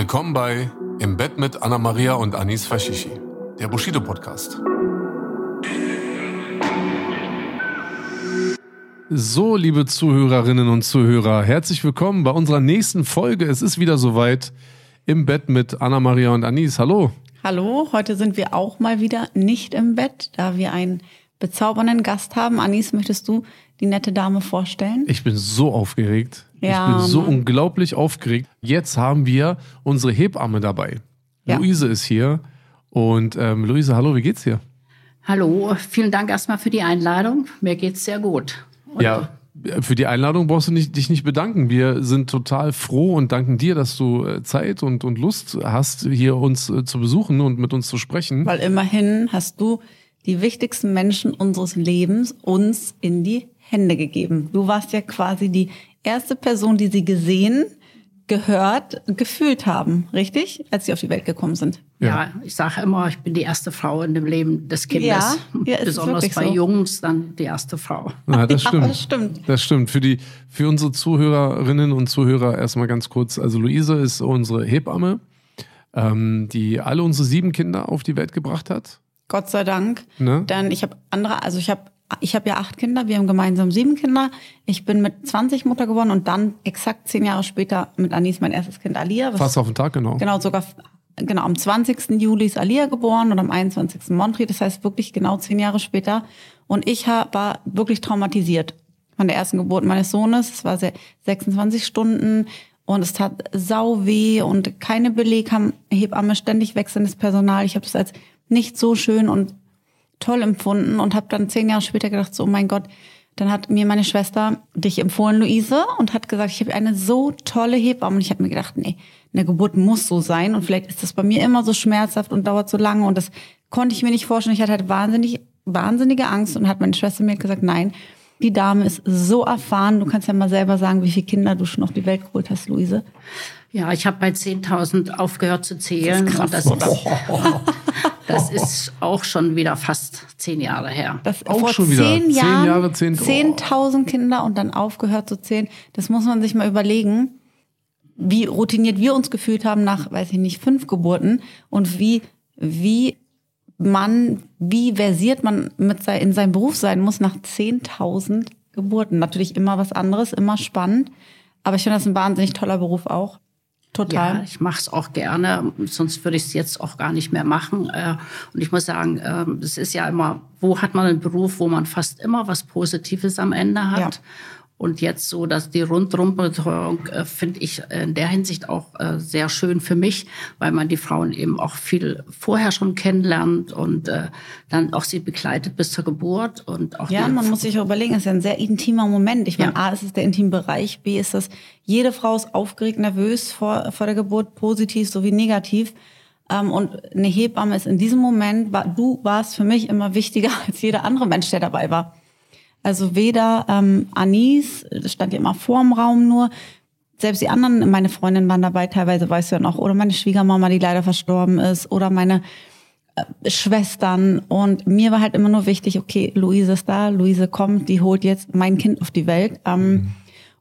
Willkommen bei Im Bett mit Anna Maria und Anis Fashishi, der Bushido Podcast. So, liebe Zuhörerinnen und Zuhörer, herzlich willkommen bei unserer nächsten Folge. Es ist wieder soweit im Bett mit Anna Maria und Anis. Hallo. Hallo, heute sind wir auch mal wieder nicht im Bett, da wir einen bezaubernden Gast haben. Anis, möchtest du die nette Dame vorstellen? Ich bin so aufgeregt. Ja, ich bin so Mann. unglaublich aufgeregt. Jetzt haben wir unsere Hebamme dabei. Ja. Luise ist hier. Und ähm, Luise, hallo, wie geht's dir? Hallo, vielen Dank erstmal für die Einladung. Mir geht's sehr gut. Und Ja, für die Einladung brauchst du nicht, dich nicht bedanken. Wir sind total froh und danken dir, dass du äh, Zeit und, und Lust hast, hier uns äh, zu besuchen und mit uns zu sprechen. Weil immerhin hast du die wichtigsten Menschen unseres Lebens uns in die Hände gegeben. Du warst ja quasi die erste Person, die sie gesehen, gehört, gefühlt haben, richtig? Als sie auf die Welt gekommen sind. Ja, ich sage immer, ich bin die erste Frau in dem Leben des Kindes. Ja, ja, ist Besonders bei so. Jungs dann die erste Frau. Ja, das Ja, stimmt. das stimmt. Das stimmt. Für die, für unsere Zuhörerinnen und Zuhörer erstmal ganz kurz. Also Luise ist unsere Hebamme, ähm, die alle unsere sieben Kinder auf die Welt gebracht hat. Gott sei Dank. Ne? Denn ich habe andere, also ich habe ich habe ja acht Kinder, wir haben gemeinsam sieben Kinder. Ich bin mit 20 Mutter geworden und dann exakt zehn Jahre später mit Anis mein erstes Kind Alia. was- Fast auf den Tag, genau. Genau, sogar genau am 20. Juli ist Alia geboren und am 21. Montri. Das heißt wirklich genau zehn Jahre später. Und ich hab, war wirklich traumatisiert von der ersten Geburt meines Sohnes. Es war sehr, 26 Stunden und es tat sau weh und keine Beleg Hebamme, ständig wechselndes Personal. Ich habe das als nicht so schön und toll empfunden und habe dann zehn Jahre später gedacht, so oh mein Gott, dann hat mir meine Schwester dich empfohlen, Luise, und hat gesagt, ich habe eine so tolle Hebamme. Und ich habe mir gedacht, nee, eine Geburt muss so sein und vielleicht ist das bei mir immer so schmerzhaft und dauert so lange und das konnte ich mir nicht vorstellen. Ich hatte halt wahnsinnig, wahnsinnige Angst und hat meine Schwester mir gesagt, nein, die Dame ist so erfahren. Du kannst ja mal selber sagen, wie viele Kinder du schon auf die Welt geholt hast, Luise. Ja, ich habe bei 10.000 aufgehört zu zählen. Und das, ist, das ist auch schon wieder fast zehn Jahre her. Das Auch vor schon wieder. zehn Zehn Jahren Jahre, zehn- 10.000 Kinder und dann aufgehört zu zählen. Das muss man sich mal überlegen, wie routiniert wir uns gefühlt haben nach, weiß ich nicht, fünf Geburten und wie, wie man, wie versiert man mit sein, in seinem Beruf sein muss nach 10.000 Geburten. Natürlich immer was anderes, immer spannend. Aber ich finde das ein wahnsinnig toller Beruf auch. Total. Ja, ich mache es auch gerne, sonst würde ich es jetzt auch gar nicht mehr machen. Äh, Und ich muss sagen, ähm, es ist ja immer, wo hat man einen Beruf, wo man fast immer was Positives am Ende hat. Ja. Und jetzt so, dass die Rundumbetreuung äh, finde ich in der Hinsicht auch äh, sehr schön für mich, weil man die Frauen eben auch viel vorher schon kennenlernt und äh, dann auch sie begleitet bis zur Geburt und auch Ja, man muss sich auch überlegen, es ist ja ein sehr intimer Moment. Ich meine, Ja. A, ist es der intime Bereich, B, ist das, jede Frau ist aufgeregt, nervös vor, vor der Geburt, positiv sowie negativ. Ähm, und eine Hebamme ist in diesem Moment, war, du warst für mich immer wichtiger als jeder andere Mensch, der dabei war. Also weder ähm, Anis, das stand ja immer vorm Raum nur, selbst die anderen, meine Freundinnen waren dabei, teilweise weißt du ja noch, oder meine Schwiegermama, die leider verstorben ist, oder meine äh, Schwestern. Und mir war halt immer nur wichtig, okay, Luise ist da, Luise kommt, die holt jetzt mein Kind auf die Welt. Ähm,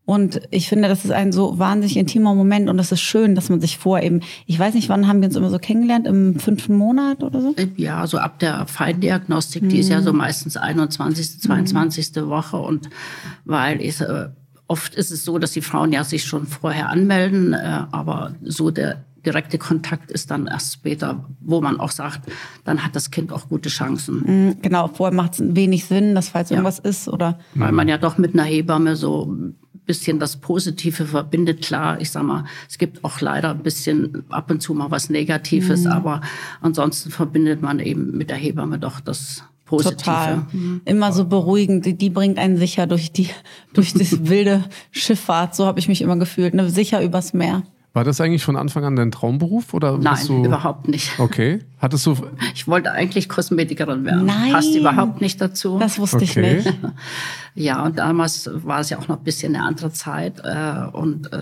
und ich finde, das ist ein so wahnsinnig intimer Moment und das ist schön, dass man sich vor eben, ich weiß nicht, wann haben wir uns immer so kennengelernt, im fünften Monat oder so? Ja, so ab der Feindiagnostik, die ist ja so meistens 21., 22. Woche und weil ich, äh, oft ist es so, dass die Frauen ja sich schon vorher anmelden, äh, aber so der direkte Kontakt ist dann erst später, wo man auch sagt, dann hat das Kind auch gute Chancen. Genau, vorher macht es wenig Sinn, dass falls irgendwas ist oder Weil man ja doch mit einer Hebamme so bisschen das Positive verbindet. Klar, ich sag mal, es gibt auch leider ein bisschen ab und zu mal was Negatives, aber ansonsten verbindet man eben mit der Hebamme doch das Positive. Total. Immer so beruhigend. Die, die bringt einen sicher durch die, durch das wilde Schifffahrt. So habe ich mich immer gefühlt. Ne? Sicher übers Meer. War das eigentlich von Anfang an dein Traumberuf? Oder Nein, bist du... überhaupt nicht. Okay. Hattest du. Ich wollte eigentlich Kosmetikerin werden. Nein. Passt überhaupt nicht dazu. Das wusste Okay. ich nicht. Ja, und damals war es ja auch noch ein bisschen eine andere Zeit. Äh, und äh,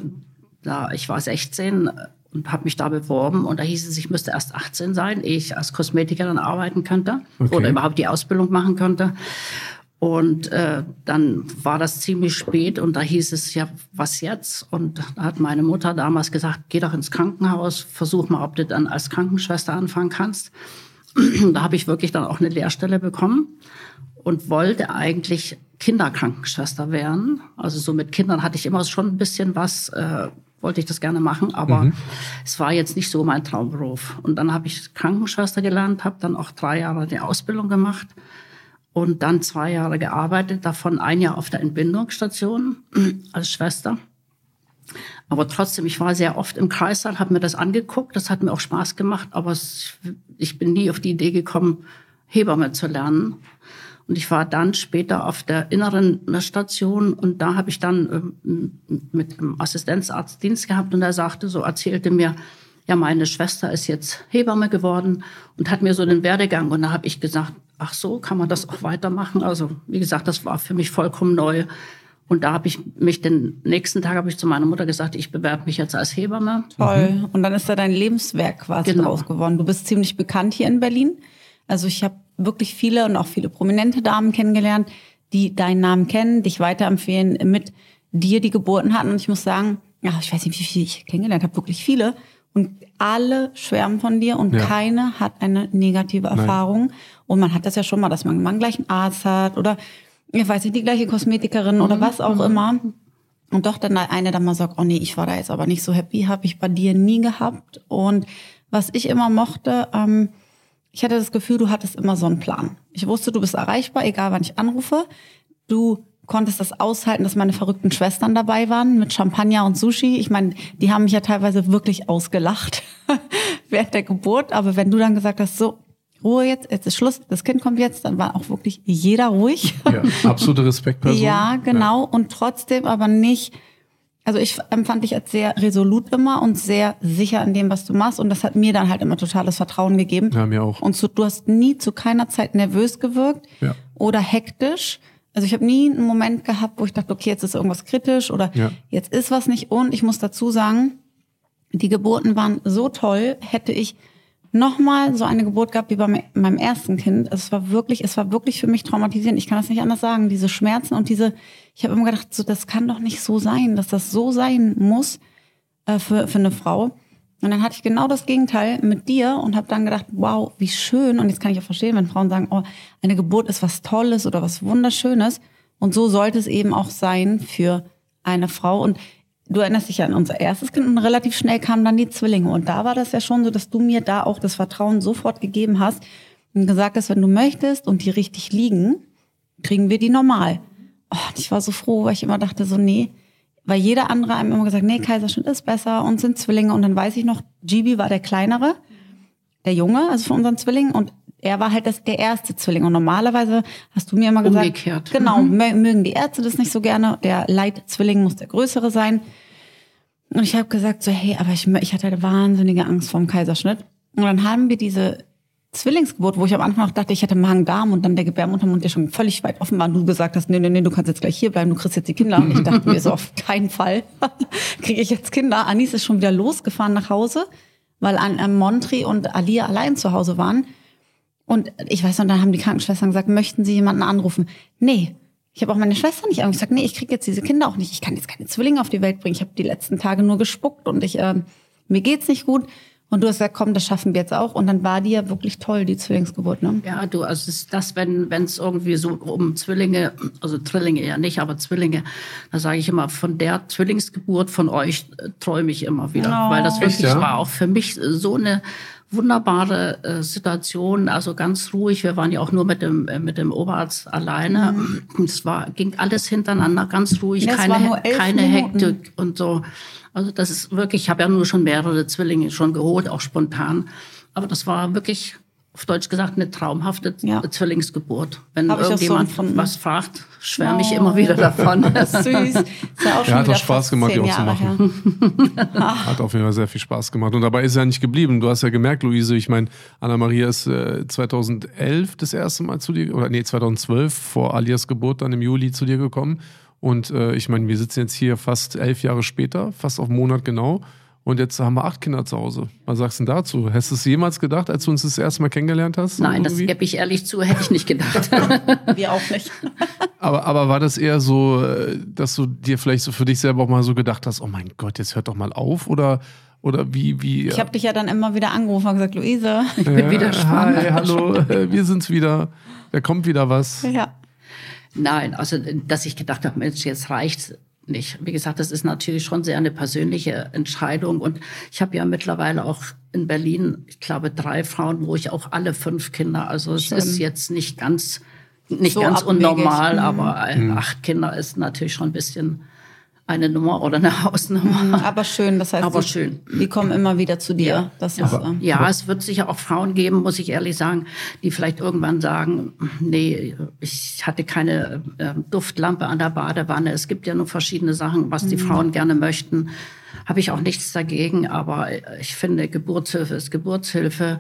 da, ich war 16 und habe mich da beworben. Und da hieß es, ich müsste erst 18 sein, ehe ich als Kosmetikerin arbeiten könnte Okay. oder überhaupt die Ausbildung machen könnte. Und äh, dann war das ziemlich spät und da hieß es, ja, was jetzt? Und da hat meine Mutter damals gesagt, geh doch ins Krankenhaus, versuch mal, ob du dann als Krankenschwester anfangen kannst. da habe ich wirklich dann auch eine Lehrstelle bekommen und wollte eigentlich Kinderkrankenschwester werden. Also so mit Kindern hatte ich immer schon ein bisschen was, äh, wollte ich das gerne machen, aber es war jetzt nicht so mein Traumberuf. Und dann habe ich Krankenschwester gelernt, habe dann auch drei Jahre die Ausbildung gemacht und dann zwei Jahre gearbeitet, davon ein Jahr auf der Entbindungsstation als Schwester. Aber trotzdem, ich war sehr oft im Kreissaal, habe mir das angeguckt, das hat mir auch Spaß gemacht, aber es, ich bin nie auf die Idee gekommen, Hebamme zu lernen. Und ich war dann später auf der inneren Station und da habe ich dann ähm, mit einem Assistenzarzt Dienst gehabt und er sagte so, erzählte mir, ja, meine Schwester ist jetzt Hebamme geworden und hat mir so den Werdegang und da habe ich gesagt, ach so, kann man das auch weitermachen? Also wie gesagt, das war für mich vollkommen neu. Und da habe ich mich den nächsten Tag habe ich zu meiner Mutter gesagt, ich bewerbe mich jetzt als Hebamme. Toll. Und dann ist da dein Lebenswerk quasi Genau. draus geworden. Du bist ziemlich bekannt hier in Berlin. Also ich habe wirklich viele und auch viele prominente Damen kennengelernt, die deinen Namen kennen, dich weiterempfehlen, mit dir die Geburten hatten. Und ich muss sagen, ja, ich weiß nicht, wie viele ich kennengelernt habe, wirklich viele. Und alle schwärmen von dir und Ja. keine hat eine negative Erfahrung. Und man hat das ja schon mal, dass man mal einen gleichen Arzt hat oder, ich weiß nicht, die gleiche Kosmetikerin oder was auch immer. Und doch dann eine dann mal sagt, oh nee, ich war da jetzt aber nicht so happy, habe ich bei dir nie gehabt. Und was ich immer mochte, ähm, ich hatte das Gefühl, du hattest immer so einen Plan. Ich wusste, du bist erreichbar, egal wann ich anrufe. Du konntest das aushalten, dass meine verrückten Schwestern dabei waren mit Champagner und Sushi. Ich meine, die haben mich ja teilweise wirklich ausgelacht während der Geburt. Aber wenn du dann gesagt hast, so, Ruhe jetzt, jetzt ist Schluss, das Kind kommt jetzt, dann war auch wirklich jeder ruhig. Ja, absolute Respektperson. Ja, genau. Und trotzdem aber nicht. Also ich empfand dich als sehr resolut immer und sehr sicher in dem, was du machst. Und das hat mir dann halt immer totales Vertrauen gegeben. Ja, mir auch. Und zu, du hast nie zu keiner Zeit nervös gewirkt Ja. oder hektisch. Also ich habe nie einen Moment gehabt, wo ich dachte, okay, jetzt ist irgendwas kritisch oder Ja. jetzt ist was nicht. Und ich muss dazu sagen, die Geburten waren so toll, hätte ich nochmal so eine Geburt gehabt wie bei me- meinem ersten Kind. Es war wirklich, es war wirklich für mich traumatisierend. Ich kann das nicht anders sagen. Diese Schmerzen und diese, ich habe immer gedacht, so, das kann doch nicht so sein, dass das so sein muss äh, für, für eine Frau. Und dann hatte ich genau das Gegenteil mit dir und habe dann gedacht, wow, wie schön. Und jetzt kann ich auch verstehen, wenn Frauen sagen, oh, eine Geburt ist was Tolles oder was Wunderschönes. Und so sollte es eben auch sein für eine Frau. Und du erinnerst dich ja an unser erstes Kind und relativ schnell kamen dann die Zwillinge. Und da war das ja schon so, dass du mir da auch das Vertrauen sofort gegeben hast und gesagt hast, wenn du möchtest und die richtig liegen, kriegen wir die normal. Oh, und ich war so froh, weil ich immer dachte so, nee, weil jeder andere einem immer gesagt, nee, Kaiserschnitt ist besser und sind Zwillinge. Und dann weiß ich noch, Gibi war der kleinere, der Junge, also von unseren Zwillingen. Und er war halt das, der erste Zwilling. Und normalerweise hast du mir immer gesagt, Umgekehrt. genau, mö- mögen die Ärzte das nicht so gerne. Der Leitzwilling muss der größere sein. Und ich habe gesagt so, hey, aber ich, ich hatte eine wahnsinnige Angst vor dem Kaiserschnitt. Und dann haben wir diese Zwillingsgeburt, wo ich am Anfang noch dachte, ich hätte Magen-Darm und dann der Gebärmuttermund, der schon völlig weit offen war. Und du gesagt hast, nee, nee, nee, du kannst jetzt gleich hier bleiben, du kriegst jetzt die Kinder. Und ich dachte mir so, auf keinen Fall kriege ich jetzt Kinder. Anis ist schon wieder losgefahren nach Hause, weil an äh, Montri und Alia allein zu Hause waren. Und ich weiß noch, dann haben die Krankenschwestern gesagt, möchten Sie jemanden anrufen? Nee. Ich habe auch meine Schwester nicht angerufen. Ich gesagt, nee, ich kriege jetzt diese Kinder auch nicht. Ich kann jetzt keine Zwillinge auf die Welt bringen. Ich habe die letzten Tage nur gespuckt und ich, ähm, mir geht's nicht gut. Und du hast gesagt, komm, das schaffen wir jetzt auch. Und dann war die ja wirklich toll, die Zwillingsgeburt, ne? Ja, du, also ist das, wenn wenn es irgendwie so um Zwillinge, also Trillinge ja nicht, aber Zwillinge, da sage ich immer, von der Zwillingsgeburt von euch äh, träume ich immer wieder. Oh. Weil das Echt, wirklich ja? war auch für mich so eine wunderbare äh, Situation, also ganz ruhig. Wir waren ja auch nur mit dem, äh, mit dem Oberarzt alleine. Es war, ging alles hintereinander, ganz ruhig, Ja, keine, keine Minuten. Hektik und so. Also das ist wirklich, ich habe ja nur schon mehrere Zwillinge schon geholt, auch spontan. Aber das war wirklich auf Deutsch gesagt, eine traumhafte Ja. Zwillingsgeburt. Wenn Hab so irgendjemand empfunden. was fragt, schwärme ich Oh. immer wieder davon. Süß. Ist ja auch schon Ja, hat auch Spaß gemacht, die auch zu machen. her. Hat auf jeden Fall sehr viel Spaß gemacht. Und dabei ist er ja nicht geblieben. Du hast ja gemerkt, Luise, ich meine, Anna-Maria ist äh, 2011 das erste Mal zu dir, oder nee, 2012 vor Alias Geburt dann im Juli zu dir gekommen. Und äh, ich meine, wir sitzen jetzt hier fast elf Jahre später, fast auf einen Monat genau. Und jetzt haben wir acht Kinder zu Hause. Was sagst du denn dazu? Hast du es jemals gedacht, als du uns das erste Mal kennengelernt hast? Nein, das Irgendwie? gebe ich ehrlich zu, hätte ich nicht gedacht. Wir auch nicht. Aber, aber war das eher so, äh, dass du dir vielleicht so für dich selber auch mal so gedacht hast, oh mein Gott, jetzt hört doch mal auf? Oder, oder wie, wie? Ich habe dich ja dann immer wieder angerufen und gesagt, Luise, Ich bin wieder schwanger. Hi, hallo, äh, wir sind's wieder. Da kommt wieder was. ja. Nein, also dass ich gedacht habe, Mensch, jetzt reicht's nicht. Wie gesagt, das ist natürlich schon sehr eine persönliche Entscheidung. Und ich habe ja mittlerweile auch in Berlin, ich glaube, drei Frauen, wo ich auch alle fünf Kinder. Also es Schön. ist jetzt nicht ganz, nicht So ganz abwegig. unnormal, Mhm. aber äh, acht Kinder ist natürlich schon ein bisschen eine Nummer oder eine Hausnummer. Aber schön, das heißt, Aber die, schön. die kommen immer wieder zu dir. Das ist, äh, Ja, es wird sicher auch Frauen geben, muss ich ehrlich sagen, die vielleicht irgendwann sagen, nee, ich hatte keine äh, Duftlampe an der Badewanne. Es gibt ja nur verschiedene Sachen, was die Frauen gerne möchten. Habe ich auch nichts dagegen, aber ich finde, Geburtshilfe ist Geburtshilfe.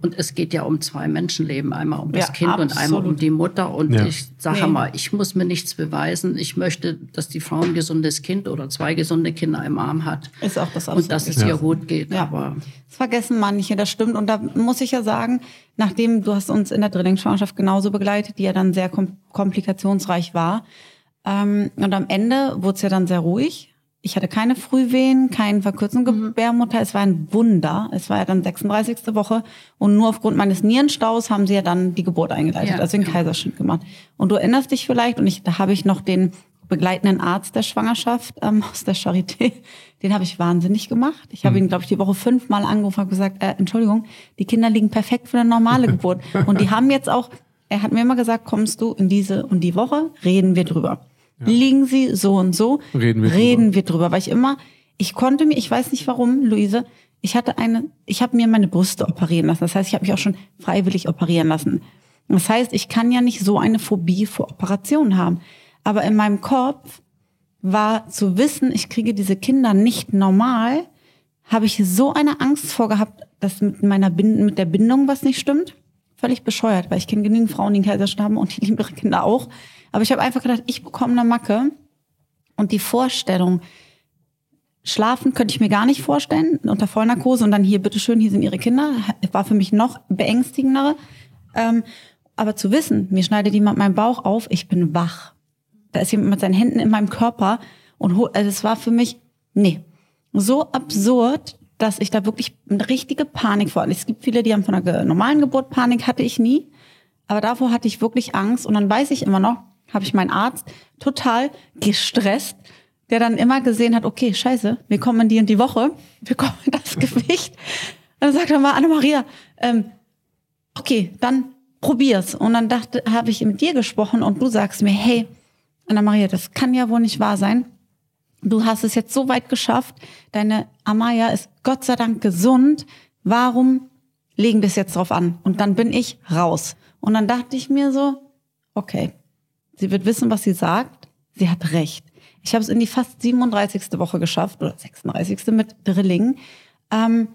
Und es geht ja um zwei Menschenleben, einmal um das Ja, Kind und einmal um absolut. die Mutter. Und Ja. ich sage Nee. mal, ich muss mir nichts beweisen. Ich möchte, dass die Frau ein gesundes Kind oder zwei gesunde Kinder im Arm hat. ist auch das Und dass es Absolute. ihr gut geht. Ja. Aber Das vergessen manche, das stimmt. Und da muss ich ja sagen, nachdem du hast uns in der Drillingsschwangerschaft genauso begleitet, die ja dann sehr kom komplikationsreich war. Ähm, und am Ende wurde es ja dann sehr ruhig. Ich hatte keine Frühwehen, keine verkürzung Gebärmutter. Es war ein Wunder. Es war ja dann 36. Woche. Und nur aufgrund meines Nierenstaus haben sie ja dann die Geburt eingeleitet, Ja, also den. Kaiserschnitt gemacht. Und du erinnerst dich vielleicht, und ich, da habe ich noch den begleitenden Arzt der Schwangerschaft ähm, aus der Charité, den habe ich wahnsinnig gemacht. Ich habe ihn, glaube ich, die Woche fünfmal angerufen und gesagt, äh, Entschuldigung, die Kinder liegen perfekt für eine normale Geburt. Und die haben jetzt auch, er hat mir immer gesagt, kommst du in diese und die Woche, reden wir drüber. Liegen sie so und so, Reden wir reden wir drüber. Weil ich immer, ich konnte mir, ich weiß nicht warum, Luise, ich hatte eine, ich habe mir meine Brüste operieren lassen. Das heißt, ich habe mich auch schon freiwillig operieren lassen. Das heißt, ich kann ja nicht so eine Phobie vor Operationen haben. Aber in meinem Kopf war zu wissen, ich kriege diese Kinder nicht normal, habe ich so eine Angst vor gehabt, dass mit meiner Bind mit der Bindung was nicht stimmt. Völlig bescheuert, weil ich kenne genügend Frauen, die einen Kaiserschnitt haben und die lieben ihre Kinder auch. Aber ich habe einfach gedacht, ich bekomme eine Macke und die Vorstellung, schlafen könnte ich mir gar nicht vorstellen, unter Vollnarkose und dann hier, bitteschön, hier sind ihre Kinder, war für mich noch beängstigendere. Ähm, aber zu wissen, mir schneidet jemand meinen Bauch auf, ich bin wach. Da ist jemand mit seinen Händen in meinem Körper und also es war für mich, nee, so absurd, dass ich da wirklich eine richtige Panik vor hatte. Es gibt viele, die haben von einer normalen Geburt Panik, hatte ich nie. Aber davor hatte ich wirklich Angst und dann weiß ich immer noch, habe ich meinen Arzt total gestresst, der dann immer gesehen hat, okay, scheiße, wir kommen in die und die Woche, wir kommen in das Gewicht. Dann sagt er mal, Anna-Maria, ähm, okay, dann probier's. Und dann dachte, habe ich mit dir gesprochen und du sagst mir, hey, Anna-Maria, das kann ja wohl nicht wahr sein. Du hast es jetzt so weit geschafft. Deine Amaya ist Gott sei Dank gesund. Warum legen wir es jetzt drauf an? Und dann bin ich raus. Und dann dachte ich mir so, okay, sie wird wissen, was sie sagt. Sie hat recht. Ich habe es in die fast 37. Woche geschafft oder 36. mit Drilling. Ähm,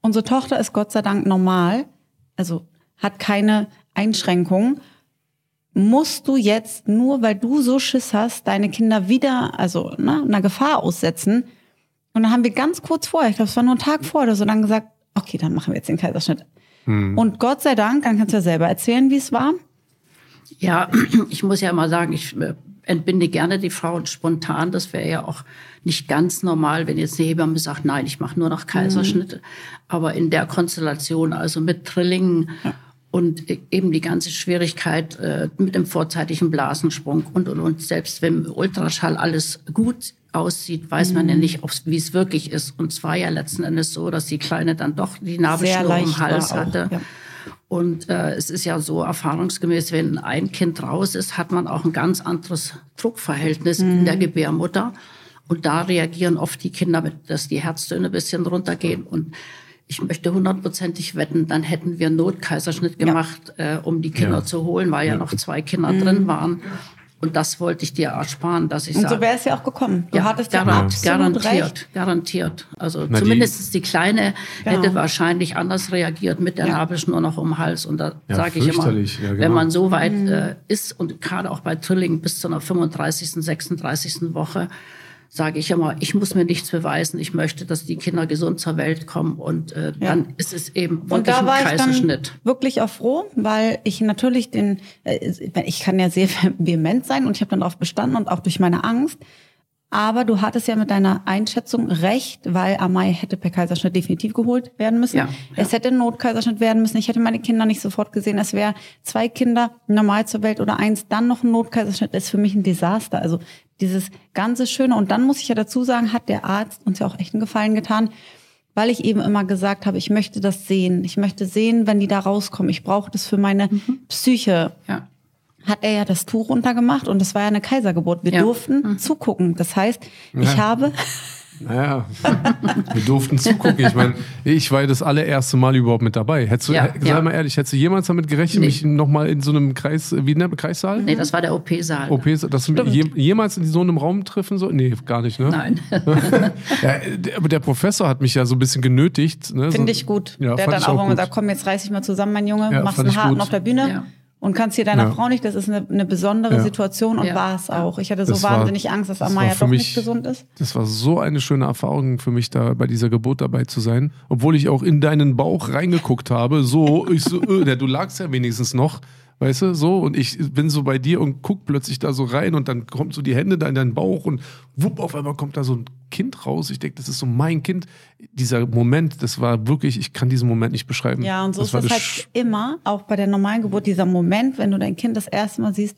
unsere Tochter ist Gott sei Dank normal, also hat keine Einschränkungen. Musst du jetzt nur, weil du so Schiss hast, deine Kinder wieder, also ne, einer Gefahr aussetzen? Und dann haben wir ganz kurz vorher, ich glaube, es war nur ein Tag vorher oder so, dann gesagt, okay, dann machen wir jetzt den Kaiserschnitt. Und Gott sei Dank, dann kannst du ja selber erzählen, wie es war. Ja, ich muss ja immer sagen, ich äh, entbinde gerne die Frauen spontan. Das wäre ja auch nicht ganz normal, wenn jetzt eine Hebamme sagt, nein, ich mache nur noch Kaiserschnitte. Aber in der Konstellation, also mit Trillingen und e- eben die ganze Schwierigkeit äh, mit dem vorzeitigen Blasensprung und, und, und selbst wenn im Ultraschall alles gut aussieht, weiß man ja nicht, ob's- wie es wirklich ist. Und zwar ja letzten Endes so, dass die Kleine dann doch die Nabelschnur im Hals war hatte. ja. Und äh, es ist ja so erfahrungsgemäß, wenn ein Kind raus ist, hat man auch ein ganz anderes Druckverhältnis in der Gebärmutter. Und da reagieren oft die Kinder mit, dass die Herztöne ein bisschen runtergehen. Und ich möchte hundertprozentig wetten, dann hätten wir einen Notkaiserschnitt gemacht, äh, um die Kinder Ja. zu holen, weil ja, noch zwei Kinder drin waren. Und das wollte ich dir ersparen, dass ich Und so sage, wäre es ja auch gekommen. Du ja, hattest ja absolut garantiert, recht. garantiert. Also Na, die- zumindest die Kleine Genau. hätte wahrscheinlich anders reagiert mit der Nabelschnur noch um den Hals. Und da Ja, sage ich immer, ja, genau. wenn man so weit Mhm. äh, ist und gerade auch bei Zwillingen bis zu einer 35., 36. Woche, sage ich immer, ich muss mir nichts beweisen. Ich möchte, dass die Kinder gesund zur Welt kommen und äh, dann ist es eben Und wirklich da ein war ich dann Kaiserschnitt. wirklich auch froh, weil ich natürlich den, äh, ich kann ja sehr vehement sein und ich habe dann darauf bestanden und auch durch meine Angst. Aber du hattest ja mit deiner Einschätzung recht, weil Amai hätte per Kaiserschnitt definitiv geholt werden müssen. Ja, ja. Es hätte ein Notkaiserschnitt werden müssen. Ich hätte meine Kinder nicht sofort gesehen. Es wäre zwei Kinder normal zur Welt oder eins, dann noch ein Notkaiserschnitt. Das ist für mich ein Desaster. Also dieses ganze Schöne. Und dann muss ich ja dazu sagen, hat der Arzt uns ja auch echt einen Gefallen getan, weil ich eben immer gesagt habe, ich möchte das sehen. Ich möchte sehen, wenn die da rauskommen. Ich brauche das für meine Psyche. Ja. Hat er ja das Tuch runtergemacht und das war ja eine Kaisergeburt. Wir Ja. durften zugucken. Das heißt, ich Ja. habe Naja, wir durften zugucken. Ich meine, ich war ja das allererste Mal überhaupt mit dabei. Hättest du, Ja, sei ja. mal ehrlich, hättest du jemals damit gerechnet, Nee. mich nochmal in so einem Kreis, wie nennt man Kreissaal? Nee, das war der OP-Saal. OP, dass du mich je, jemals in so einem Raum treffen soll? Nee, gar nicht, ne? Nein. Ja, der, aber der Professor hat mich ja so ein bisschen genötigt. Ne? Finde so, ich gut. Ja, der hat dann auch auch gesagt, komm, jetzt reiß dich mal zusammen, mein Junge, Ja, machst einen gut. auf der Bühne. Und kannst hier deiner Ja. Frau nicht, das ist eine, eine besondere Ja. Situation und Ja. war es auch. Ich hatte so Das war- wahnsinnig Angst, dass das Amaya war doch mich- nicht gesund ist. Das war so eine schöne Erfahrung für mich, da bei dieser Geburt dabei zu sein. Obwohl ich auch in deinen Bauch reingeguckt habe. So, ich so, äh, du lagst ja wenigstens noch, weißt du, so. Und ich bin so bei dir und guck plötzlich da so rein und dann kommt so die Hände da in deinen Bauch und wupp, auf einmal kommt da so ein Kind raus. Ich denke, das ist so mein Kind. Dieser Moment, das war wirklich, ich kann diesen Moment nicht beschreiben. Ja, und so das ist es das halt Sch- immer, auch bei der normalen Geburt, dieser Moment, wenn du dein Kind das erste Mal siehst,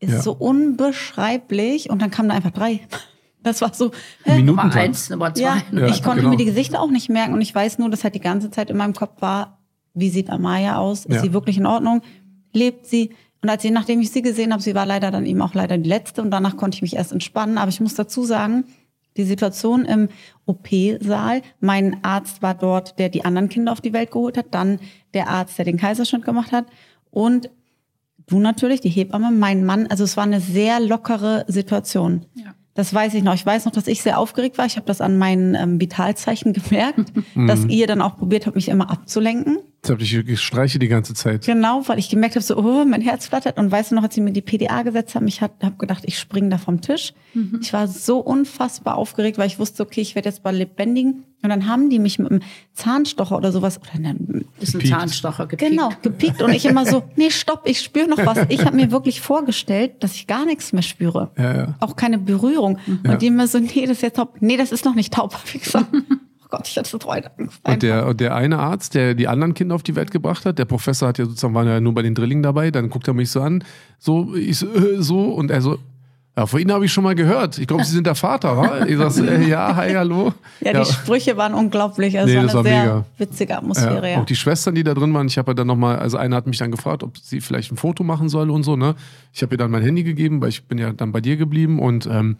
ist Ja. so unbeschreiblich und dann kamen da einfach drei. Das war so, hä? Nummer eins, Nummer zwei. Ja, Ja, ich konnte genau. mir die Gesichter auch nicht merken und ich weiß nur, dass halt die ganze Zeit in meinem Kopf war, wie sieht Amaya aus? Ist Ja. sie wirklich in Ordnung? Lebt sie? Und als ich, nachdem ich sie gesehen habe, sie war leider dann eben auch leider die letzte und danach konnte ich mich erst entspannen. Aber ich muss dazu sagen, die Situation im OP-Saal, mein Arzt war dort, der die anderen Kinder auf die Welt geholt hat, dann der Arzt, der den Kaiserschnitt gemacht hat und du natürlich, die Hebamme, mein Mann. Also es war eine sehr lockere Situation. Ja. Das weiß ich noch. Ich weiß noch, dass ich sehr aufgeregt war. Ich habe das an meinen ähm, Vitalzeichen gemerkt, dass ihr dann auch probiert habt, mich immer abzulenken. Jetzt hab ich, ich streiche die ganze Zeit. Genau, weil ich gemerkt habe, so, oh, mein Herz flattert. Und weißt du noch, als sie mir die PDA gesetzt haben, ich habe gedacht, ich springe da vom Tisch. Ich war so unfassbar aufgeregt, weil ich wusste, okay, ich werde jetzt bei Lebendigen. Und dann haben die mich mit einem Zahnstocher oder sowas, oder ne, Ist ein Gepiekt. Zahnstocher gepiekt. Genau, gepiekt und ich immer so, nee, stopp, ich spüre noch was. Ich habe mir wirklich vorgestellt, dass ich gar nichts mehr spüre. Ja, ja. Auch keine Berührung. Ja. Und die immer so, nee, das ist jetzt taub. Nee, das ist noch nicht taub, hab ich gesagt. Oh Gott, ich hatte so Freude. Angst. Und der, und der eine Arzt, der die anderen Kinder auf die Welt gebracht hat, der Professor hat ja sozusagen, war ja nur bei den Drillingen dabei, dann guckt er mich so an, so, ich so, äh, so und er so, ja, von Ihnen habe ich schon mal gehört. Ich glaube, Sie sind der Vater, wa? Ich sag, äh, ja, hi, hallo. ja, die Sprüche waren unglaublich. Also Nee, es das war eine war sehr mega. witzige Atmosphäre, Ja, ja. Auch die Schwestern, die da drin waren, ich habe ja dann nochmal, also eine hat mich dann gefragt, ob sie vielleicht ein Foto machen soll und so, ne? Ich habe ihr dann mein Handy gegeben, weil ich bin ja dann bei dir geblieben und ähm,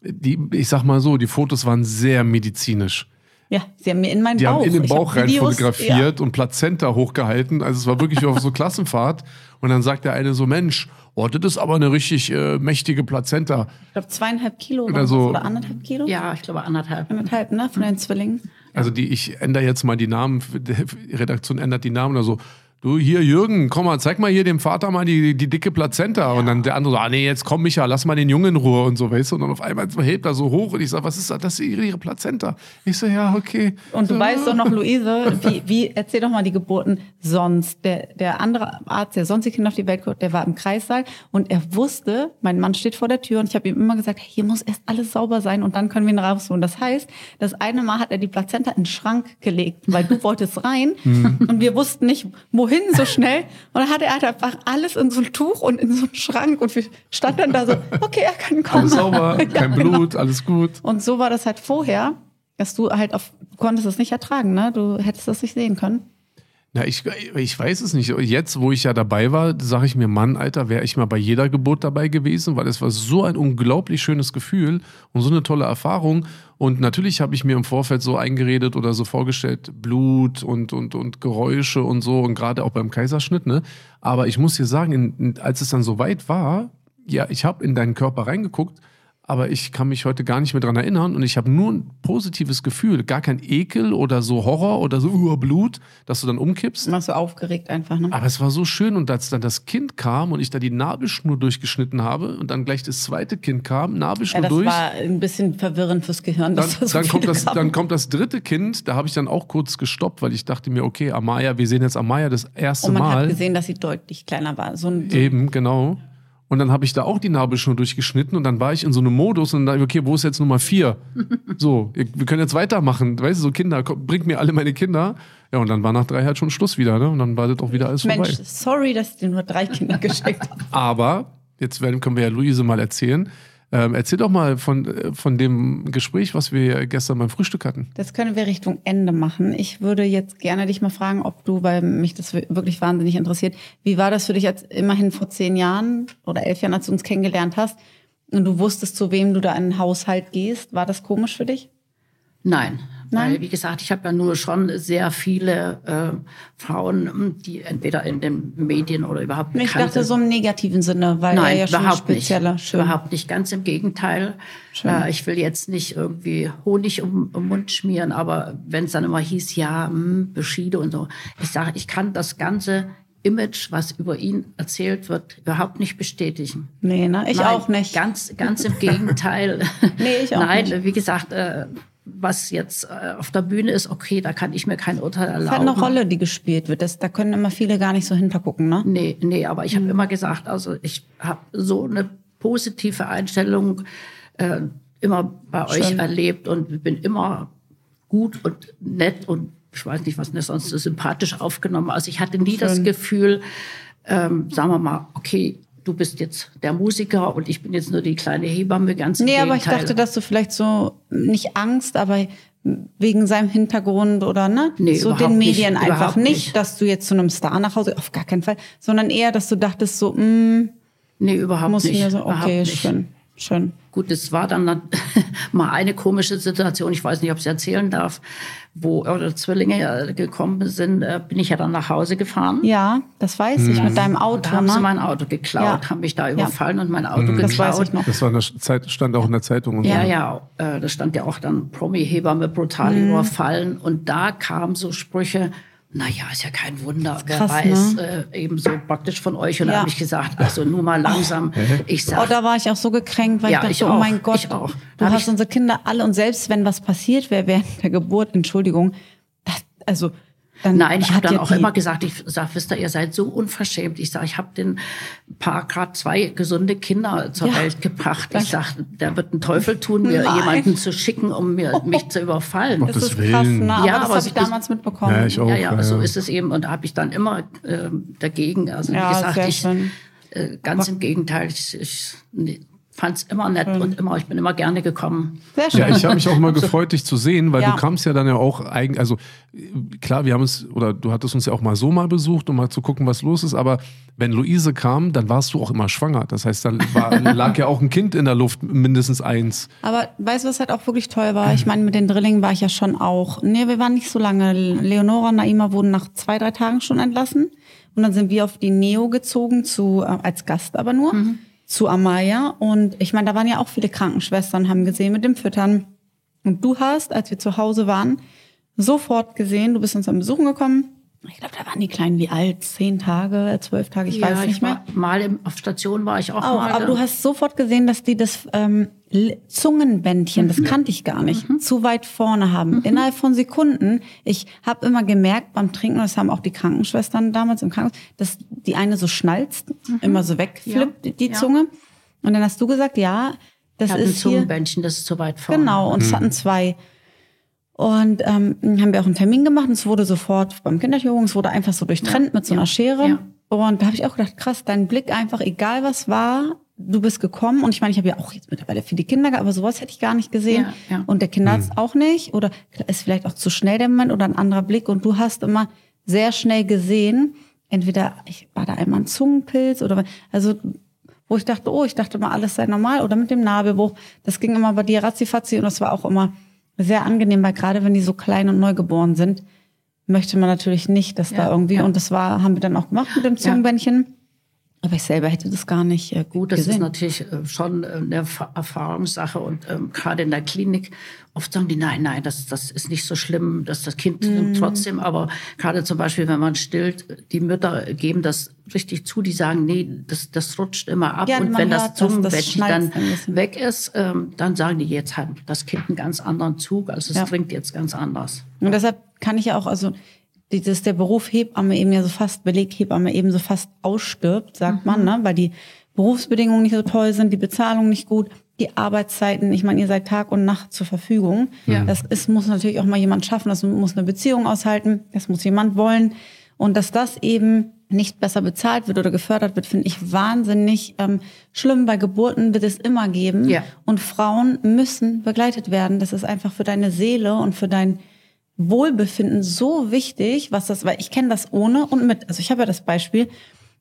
die, ich sag mal so, die Fotos waren sehr medizinisch. Ja, sie haben mir in meinen Die Bauch. haben in den Bauch rein Videos- fotografiert und Plazenta hochgehalten. Also es war wirklich wie auf so Klassenfahrt. Und dann sagt der eine so, Mensch, oh, das ist aber eine richtig äh, mächtige Plazenta. Ich glaube zweieinhalb Kilo Oder oder, so. oder anderthalb Kilo. Ja, ich glaube anderthalb. Anderthalb, ne, von den Zwillingen. Also die, ich ändere jetzt mal die Namen, die Redaktion ändert die Namen oder so. Du, hier Jürgen, komm mal, zeig mal hier dem Vater mal die, die dicke Plazenta. Und dann der andere so, ah nee, jetzt komm Micha, lass mal den Jungen in Ruhe und so, weißt du. Und dann auf einmal hebt er so hoch und ich sag, was ist das? Das ist ihre, Plazenta. Ich so, ja, okay. Und du so, weißt doch noch, Luise, wie, wie, erzähl doch mal die Geburten sonst. Der, der andere Arzt, der sonst die Kinder auf die Welt geholt, der war im Kreissaal und er wusste, mein Mann steht vor der Tür und ich habe ihm immer gesagt, hier muss erst alles sauber sein und dann können wir ihn rausholen. Das heißt, das eine Mal hat er die Plazenta in den Schrank gelegt, weil du wolltest rein und wir wussten nicht, wohin so schnell. Und dann hat er halt einfach alles in so ein Tuch und in so einen Schrank und wir standen dann da so, okay, er kann kommen. Alles sauber, Ja, kein genau. Blut, alles gut. Und so war das halt vorher, dass du halt auf, du konntest es nicht ertragen, ne? Du hättest das nicht sehen können. Ja, ich, ich weiß es nicht. Jetzt, wo ich ja dabei war, sage ich mir, Mann, Alter, wäre ich mal bei jeder Geburt dabei gewesen, weil es war so ein unglaublich schönes Gefühl und so eine tolle Erfahrung. Und natürlich habe ich mir im Vorfeld so eingeredet oder so vorgestellt, Blut und, und, und Geräusche und so und gerade auch beim Kaiserschnitt, ne? Aber ich muss dir sagen, in, als es dann so weit war, ja, ich habe in deinen Körper reingeguckt aber ich kann mich heute gar nicht mehr dran erinnern und ich habe nur ein positives Gefühl, gar kein Ekel oder so Horror oder so uh, Blut, dass du dann umkippst. Warst du aufgeregt einfach, ne? Aber es war so schön und als dann das Kind kam und ich da die Nabelschnur durchgeschnitten habe und dann gleich das zweite Kind kam, Nabelschnur ja, das durch. war ein bisschen verwirrend fürs Gehirn. Dann, so dann, kommt das, kamen. dann kommt das dritte Kind, da habe ich dann auch kurz gestoppt, weil ich dachte mir, okay, Amaya, wir sehen jetzt Amaya das erste Und man Mal. hat gesehen, dass sie deutlich kleiner war. So ein, so Eben, genau. Und dann habe ich da auch die Nabelschnur durchgeschnitten und dann war ich in so einem Modus und dann dachte ich, okay, wo ist jetzt Nummer vier? So, wir können jetzt weitermachen. Weißt du, so Kinder, komm, bringt mir alle meine Kinder. Ja, und dann war nach drei halt schon Schluss wieder, ne? Und dann war das auch wieder alles Mensch, vorbei. sorry, dass ich dir nur drei Kinder geschenkt habe. Aber, jetzt werden, können wir ja Luise mal erzählen. Ähm, erzähl doch mal von, äh, von dem Gespräch, was wir gestern beim Frühstück hatten. Das können wir Richtung Ende machen. Ich würde jetzt gerne dich mal fragen, ob du, weil mich das wirklich wahnsinnig interessiert, wie war das für dich jetzt immerhin vor zehn Jahren oder elf Jahren, als du uns kennengelernt hast und du wusstest, zu wem du da in den Haushalt gehst? War das komisch für dich? Nein. Nein? Weil, wie gesagt, ich habe ja nur schon sehr viele äh, Frauen, die entweder in den Medien oder überhaupt Ich bekannt dachte so im negativen Sinne, weil Nein, er ja schon spezieller. nicht. Schön. Überhaupt nicht. Ganz im Gegenteil. Äh, ich will jetzt nicht irgendwie Honig um, um den Mund schmieren, aber wenn es dann immer hieß, ja, hm, Beschiede und so. Ich sage, ich kann das ganze Image, was über ihn erzählt wird, überhaupt nicht bestätigen. Nee, ne? Ich Nein, auch nicht. Ganz, ganz im Gegenteil. Nee, ich auch Nein, nicht. wie gesagt, äh, was jetzt äh, auf der Bühne ist, okay, da kann ich mir kein Urteil Das ist erlauben. halt eine Rolle, die gespielt wird. Das, da können immer viele gar nicht so hintergucken, ne? Nee, nee, aber ich habe immer gesagt, also ich habe so eine positive Einstellung äh, immer bei euch Schön. erlebt und bin immer gut und nett und ich weiß nicht, was denn sonst so sympathisch aufgenommen. Also ich hatte nie das Gefühl, ähm, sagen wir mal, okay, du bist jetzt der Musiker und ich bin jetzt nur die kleine Hebamme, ganz im Nee, aber ich dachte, dass du vielleicht so, nicht Angst, aber wegen seinem Hintergrund oder ne? Nee, so den nicht, Medien einfach überhaupt nicht, nicht. dass du jetzt zu einem Star nach Hause, auf gar keinen Fall, sondern eher, dass du dachtest so, mh, nee, überhaupt muss nicht. mir so, überhaupt okay, nicht. schön, schön. Gut, es war dann mal eine komische Situation, ich weiß nicht, ob ich es erzählen darf, wo oder Zwillinge äh, gekommen sind, äh, bin ich ja dann nach Hause gefahren. Ja, das weiß ich, mit deinem Da Auto, haben sie ne? mein Auto geklaut, Ja. haben mich da überfallen und mein Auto Das geklaut. weiß ich noch. Das war in der Zeit, stand auch in der Zeitung und Ja, so. ja, äh, da stand ja auch dann Promi-Hebamme brutal Mhm. überfallen. Und da kamen so Sprüche, naja, ist ja kein Wunder, wer krass, weiß, ne? äh, eben so praktisch von euch. Und Ja. da habe ich gesagt, also nur mal langsam. Ich Oh, sag, da war ich auch so gekränkt, weil Ja, ich dachte, ich oh auch, mein Gott, ich auch. du hast ich- unsere Kinder alle und selbst wenn was passiert wäre während der Geburt, Entschuldigung, das, also dann Nein, ich habe dann auch immer gesagt, ich sage, wisst ihr, ihr seid so unverschämt. Ich sage, ich habe den Paar grad zwei gesunde Kinder zur Ja. Welt gebracht. Ich sage, der wird einen Teufel tun, mir Nein. jemanden zu schicken, um mir, mich zu überfallen. Das Gottes ist krass, Willen. ne? aber Ja, das aber habe es ich ist- damals mitbekommen. Ja, ich auch. ja, ja, so ist es eben. Und da habe ich dann immer ähm, dagegen. Also wie gesagt, sehr ich schön. äh, ganz im Gegenteil. Ich, ich nee, fand es immer nett und immer, ich bin immer gerne gekommen. Sehr schön. Ja, ich habe mich auch mal gefreut, dich zu sehen, weil Ja. du kamst ja dann ja auch eigentlich, also klar, wir haben uns, oder du hattest uns ja auch mal so mal besucht, um mal zu gucken, was los ist, aber wenn Luise kam, dann warst du auch immer schwanger. Das heißt, dann war, lag ja auch ein Kind in der Luft, mindestens eins. Aber weißt du, was halt auch wirklich toll war? Ich meine, mit den Drillingen war ich ja schon auch. Nee, wir waren nicht so lange. Leonora und Naima wurden nach zwei, drei Tagen schon entlassen. Und dann sind wir auf die Neo gezogen, zu, äh, als Gast aber nur, zu Amaya. Und ich meine, da waren ja auch viele Krankenschwestern, haben gesehen mit dem Füttern. Und du hast, als wir zu Hause waren, sofort gesehen, du bist uns am Besuchen gekommen. Ich glaube, da waren die Kleinen wie alt, zehn Tage, zwölf Tage, ich weiß nicht mehr. war, mal im, auf Station war ich auch, Auch, mal. aber du hast sofort gesehen, dass die das ähm, Zungenbändchen, das kannte ich gar nicht, zu weit vorne haben. Innerhalb von Sekunden. Ich habe immer gemerkt beim Trinken, das haben auch die Krankenschwestern damals im Krankenhaus, dass die eine so schnalzt, immer so wegflippt, Ja, die ja. Zunge. Und dann hast du gesagt, ja, das ich hatte ein ist hier. Zungenbändchen, das ist zu weit vorne. Genau, und es hatten zwei. Und ähm, haben wir auch einen Termin gemacht und es wurde sofort beim Kinderchirurgen, es wurde einfach so durchtrennt mit so einer Schere. ja. Und da habe ich auch gedacht, krass, dein Blick einfach, egal was war, du bist gekommen. Und ich meine, ich habe ja auch jetzt mittlerweile viele Kinder, gehabt, aber sowas hätte ich gar nicht gesehen. Ja, ja. Und der Kinderarzt auch nicht. Oder ist vielleicht auch zu schnell der Moment oder ein anderer Blick. Und du hast immer sehr schnell gesehen, entweder ich war da einmal ein Zungenpilz oder also wo ich dachte, oh, ich dachte mal, alles sei normal oder mit dem Nabelbruch. Das ging immer bei dir ratzifatzi und das war auch immer sehr angenehm, weil gerade wenn die so klein und neugeboren sind, möchte man natürlich nicht, dass Ja, da irgendwie, ja. und das war, haben wir dann auch gemacht mit dem Zungenbändchen. Aber ich selber hätte das gar nicht äh, Gut, das ist gesehen. natürlich äh, schon äh, eine Erfa- Erfahrungssache und ähm, gerade in der Klinik oft sagen die, nein, nein, das, das ist nicht so schlimm, dass das Kind Mhm. nimmt trotzdem, aber gerade zum Beispiel, wenn man stillt, die Mütter geben das richtig zu, die sagen, nee, das, das rutscht immer ab Ja, und wenn das das, das Zungenbettchen dann weg ist, ähm, dann sagen die, jetzt hat das Kind einen ganz anderen Zug, also es Ja. trinkt jetzt ganz anders. Und deshalb kann ich ja auch, also dieses, der Beruf Hebamme eben ja so fast, Beleghebamme eben so fast ausstirbt, sagt man, ne? weil die Berufsbedingungen nicht so toll sind, die Bezahlung nicht gut, die Arbeitszeiten, ich meine, ihr seid Tag und Nacht zur Verfügung. Ja. Das ist, muss natürlich auch mal jemand schaffen, das muss eine Beziehung aushalten, das muss jemand wollen. Und dass das eben nicht besser bezahlt wird oder gefördert wird, finde ich wahnsinnig ähm, schlimm. Bei Geburten wird es immer geben. Ja. Und Frauen müssen begleitet werden. Das ist einfach für deine Seele und für dein Wohlbefinden so wichtig, was das, weil ich kenne das ohne und mit. Also ich habe ja das Beispiel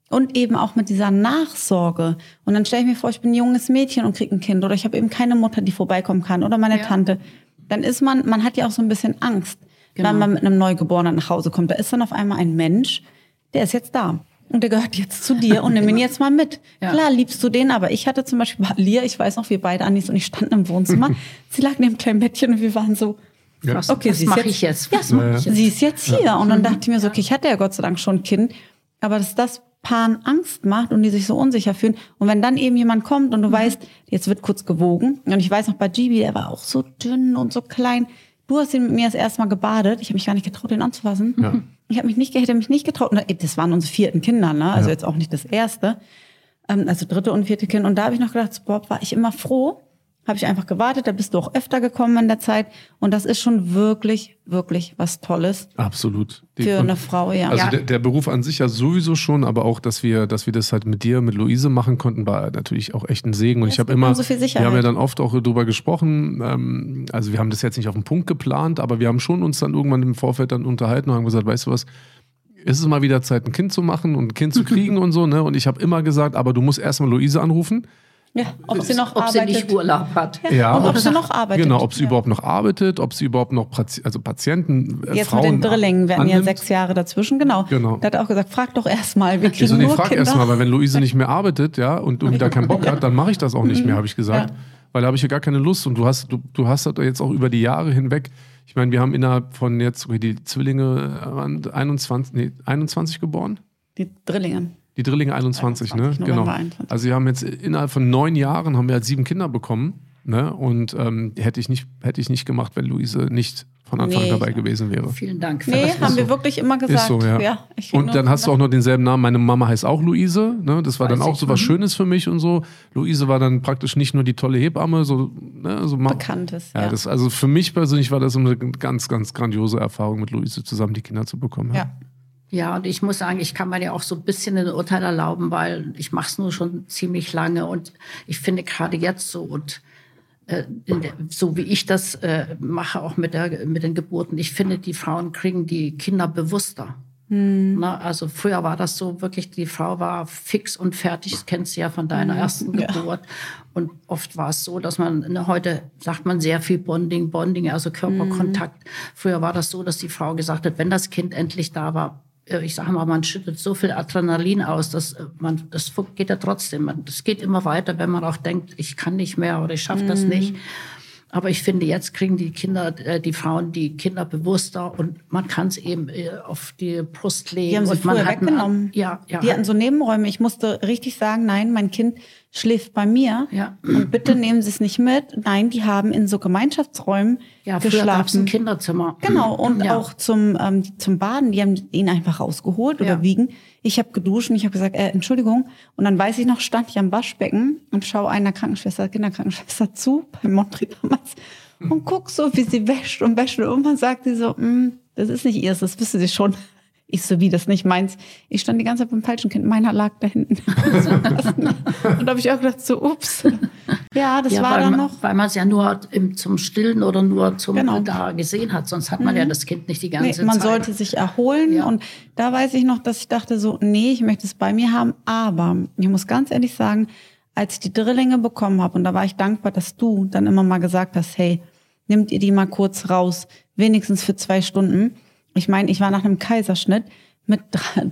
und eben auch mit dieser Nachsorge. Und dann stelle ich mir vor, ich bin ein junges Mädchen und kriege ein Kind oder ich habe eben keine Mutter, die vorbeikommen kann oder meine Ja. Tante. Dann ist man, man hat ja auch so ein bisschen Angst, Genau. wenn man mit einem Neugeborenen nach Hause kommt. Da ist dann auf einmal ein Mensch, der ist jetzt da. Und der gehört jetzt zu dir und nimm ihn jetzt mal mit. Ja. Klar, liebst du den, aber ich hatte zum Beispiel bei Lia, ich weiß noch, wir beide, Anis und ich standen im Wohnzimmer. sie lag neben dem kleinen Bettchen und wir waren so, Ja. Was, Okay, was sie ist mache jetzt- ich jetzt? ja, jetzt? sie ist jetzt hier. Und dann dachte ich mir so, okay, ich hatte ja Gott sei Dank schon ein Kind, aber dass das Paaren Angst macht und die sich so unsicher fühlen. Und wenn dann eben jemand kommt und du weißt, jetzt wird kurz gewogen. Und ich weiß noch bei Gibi, der war auch so dünn und so klein. Du hast ihn mit mir das erste Mal gebadet. Ich habe mich gar nicht getraut, den anzufassen. Ja. Ich habe mich nicht, hätte mich nicht getraut. Und Das waren unsere vierten Kinder, ne? Also Ja. jetzt auch nicht das erste. Ähm, also dritte und vierte Kind. Und da habe ich noch gedacht, Bob, war ich immer froh. Habe ich einfach gewartet, da bist du auch öfter gekommen in der Zeit. Und das ist schon wirklich, wirklich was Tolles Absolut. Die- für und- eine Frau, ja. Also Ja. der, der Beruf an sich ja sowieso schon, aber auch, dass wir, dass wir das halt mit dir, mit Luise machen konnten, war natürlich auch echt ein Segen. Und Ja, ich es habe immer, so viel wir haben ja dann oft auch darüber gesprochen. Ähm, also wir haben das jetzt nicht auf den Punkt geplant, aber wir haben schon uns dann irgendwann im Vorfeld dann unterhalten und haben gesagt, weißt du was? Es ist mal wieder Zeit, ein Kind zu machen und ein Kind zu kriegen und so, ne? Und ich habe immer gesagt, aber du musst erstmal Luise anrufen. Ja ob sie noch Ob sie arbeitet. nicht Urlaub hat. Ja. Und ob sie noch arbeitet. Genau, ob sie ja. überhaupt noch arbeitet, ob sie überhaupt noch also Patienten, äh, Jetzt Frauen mit den Drillingen werden ja sechs Jahre dazwischen, genau. Genau. Da hat er auch gesagt, frag doch erst mal, wir kriegen so, nee, nur frag Kinder. erst mal, weil wenn Luise nicht mehr arbeitet, ja, und irgendwie da keinen Bock hat, dann mache ich das auch nicht mehr, habe ich gesagt. Ja. Weil da habe ich ja gar keine Lust. Und du hast, du, du hast das jetzt auch über die Jahre hinweg. Ich meine, wir haben innerhalb von jetzt, okay, die Zwillinge äh, waren 21, nee, 21 geboren. Die Drillinge. Die Drillinge 21, 21, ne? November Genau. 21. Also wir haben jetzt innerhalb von neun Jahren haben wir halt sieben Kinder bekommen. Ne? Und ähm, hätte ich nicht, hätte ich nicht gemacht, wenn Luise nicht von Anfang Nee. dabei gewesen wäre. Vielen Dank für Nee, das. haben wir wirklich immer gesagt. Ist so, ja. ich will und dann hast du auch noch denselben Namen. Meine Mama heißt auch Luise. Ne? Das war Weiß dann auch so was. Schönes für mich und so. Luise war dann praktisch nicht nur die tolle Hebamme, so, ne? so Ma- Bekanntes. Ja, Ja, Das, also für mich persönlich war das eine ganz, ganz grandiose Erfahrung, mit Luise zusammen die Kinder zu bekommen. ja. Ja, und ich muss sagen, ich kann mir ja auch so ein bisschen ein Urteil erlauben, weil ich mache es nur schon ziemlich lange und ich finde gerade jetzt so und äh, der, so wie ich das äh, mache, auch mit, der, mit den Geburten, ich finde, die Frauen kriegen die Kinder bewusster. Na, also früher war das so wirklich, die Frau war fix und fertig, das kennst du ja von deiner ersten Ja. Geburt. Und oft war es so, dass man, ne, heute sagt man sehr viel Bonding, Bonding, also Körperkontakt. Früher war das so, dass die Frau gesagt hat, wenn das Kind endlich da war, ich sage mal, man schüttet so viel Adrenalin aus, dass äh, man, das geht ja trotzdem. Man, das geht immer weiter, wenn man auch denkt, ich kann nicht mehr oder ich schaffe das nicht. Aber ich finde, jetzt kriegen die Kinder, äh, die Frauen die Kinder bewusster und man kann es eben äh, auf die Brust legen. Die haben sie und man früher hat einen- weggenommen. Ja, ja. Die hatten so Nebenräume. Ich musste richtig sagen, nein, mein Kind schläft bei mir. Ja. Und bitte nehmen Sie es nicht mit. Nein, die haben in so Gemeinschaftsräumen ja, geschlafen. ein Kinderzimmer. Genau, und Ja. auch zum, ähm, zum Baden, die haben ihn einfach rausgeholt oder Ja. wiegen. Ich habe geduscht und ich habe gesagt, äh, Entschuldigung. Und dann weiß ich noch, stand ich am Waschbecken und schaue einer Krankenschwester, Kinderkrankenschwester zu, bei Montri damals, und guck so, wie sie wäscht und wäscht. Und irgendwann sagt sie so, "Mm, das ist nicht ihrs, das wissen Sie schon. Ich so, wie, das nicht meins. Ich stand die ganze Zeit beim falschen Kind, meiner lag da hinten. und da habe ich auch gedacht, so, ups. Ja, das Ja, war dann man, noch. Weil man es ja nur im, zum Stillen oder nur zum Genau. da gesehen hat. Sonst hat man ja das Kind nicht die ganze Nee, man Zeit. sollte sich erholen. Ja. Und da weiß ich noch, dass ich dachte so, nee, ich möchte es bei mir haben. Aber ich muss ganz ehrlich sagen, als ich die Drillinge bekommen habe, und da war ich dankbar, dass du dann immer mal gesagt hast, hey, nimmt ihr die mal kurz raus, wenigstens für zwei Stunden. Ich meine, ich war nach einem Kaiserschnitt mit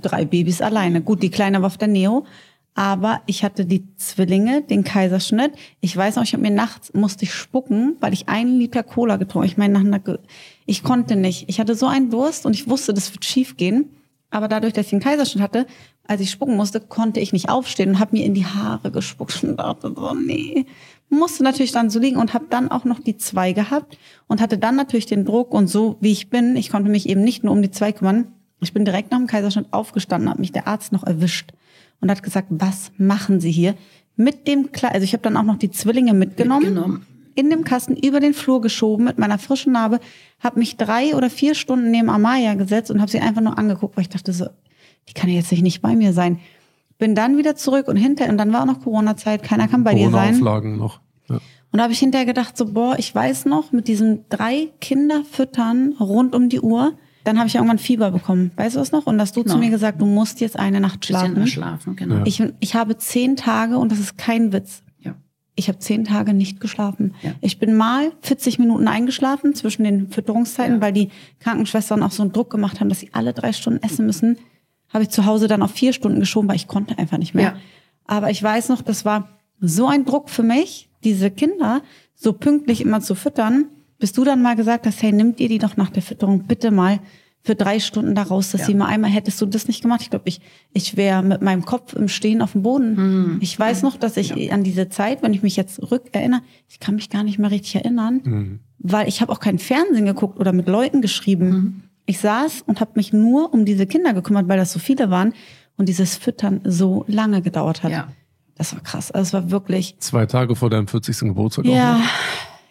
drei, Babys alleine. Gut, die Kleine war auf der Neo, aber ich hatte die Zwillinge, den Kaiserschnitt. Ich weiß noch, ich habe mir nachts musste ich spucken, weil ich einen Liter Cola getrunken. Ich meine, nach einer, ich konnte nicht. Ich hatte so einen Durst und ich wusste, das wird schief gehen. Aber dadurch, dass ich den Kaiserschnitt hatte, als ich spucken musste, konnte ich nicht aufstehen und habe mir in die Haare gespuckt und dachte so, nee. Musste natürlich dann so liegen und habe dann auch noch die zwei gehabt und hatte dann natürlich den Druck und so wie ich bin, ich konnte mich eben nicht nur um die zwei kümmern. Ich bin direkt nach dem Kaiserschnitt aufgestanden, hat mich der Arzt noch erwischt und hat gesagt, was machen Sie hier? Mit dem Kle also ich habe dann auch noch die Zwillinge mitgenommen, Mitgenommen. in dem Kasten über den Flur geschoben mit meiner frischen Narbe, habe mich drei oder vier Stunden neben Amaya gesetzt und habe sie einfach nur angeguckt, weil ich dachte so, die kann ja jetzt nicht bei mir sein. Bin dann wieder zurück und hinterher, und dann war auch noch Corona-Zeit, keiner kann bei dir sein. Corona-Auflagen noch. Ja. Und da habe ich hinterher gedacht, so, boah, ich weiß noch, mit diesen drei Kinder füttern rund um die Uhr, dann habe ich irgendwann Fieber bekommen. Weißt du das noch? Und hast du Genau. zu mir gesagt, du musst jetzt eine Nacht schlafen. schlafen, genau. Ich, ich habe zehn Tage, und das ist kein Witz, Ja. ich habe zehn Tage nicht geschlafen. Ja. Ich bin mal 40 Minuten eingeschlafen zwischen den Fütterungszeiten, Ja. weil die Krankenschwestern auch so einen Druck gemacht haben, dass sie alle drei Stunden essen müssen. Habe ich zu Hause dann auf vier Stunden geschoben, weil ich konnte einfach nicht mehr. Ja. Aber ich weiß noch, das war so ein Druck für mich, diese Kinder so pünktlich immer zu füttern, bis du dann mal gesagt hast, hey, nimmt ihr die doch nach der Fütterung bitte mal für drei Stunden da raus, dass Ja. sie mal einmal, hättest du das nicht gemacht, ich glaube, ich, ich wäre mit meinem Kopf im Stehen auf dem Boden. Hm. Ich weiß noch, dass ich an diese Zeit, wenn ich mich jetzt rückerinnere, ich kann mich gar nicht mehr richtig erinnern, weil ich habe auch kein Fernsehen geguckt oder mit Leuten geschrieben. Mhm. Ich saß und habe mich nur um diese Kinder gekümmert, weil das so viele waren und dieses Füttern so lange gedauert hat. Ja. Das war krass. Also es war wirklich, Zwei Tage vor deinem 40. Geburtstag. auch ja, noch.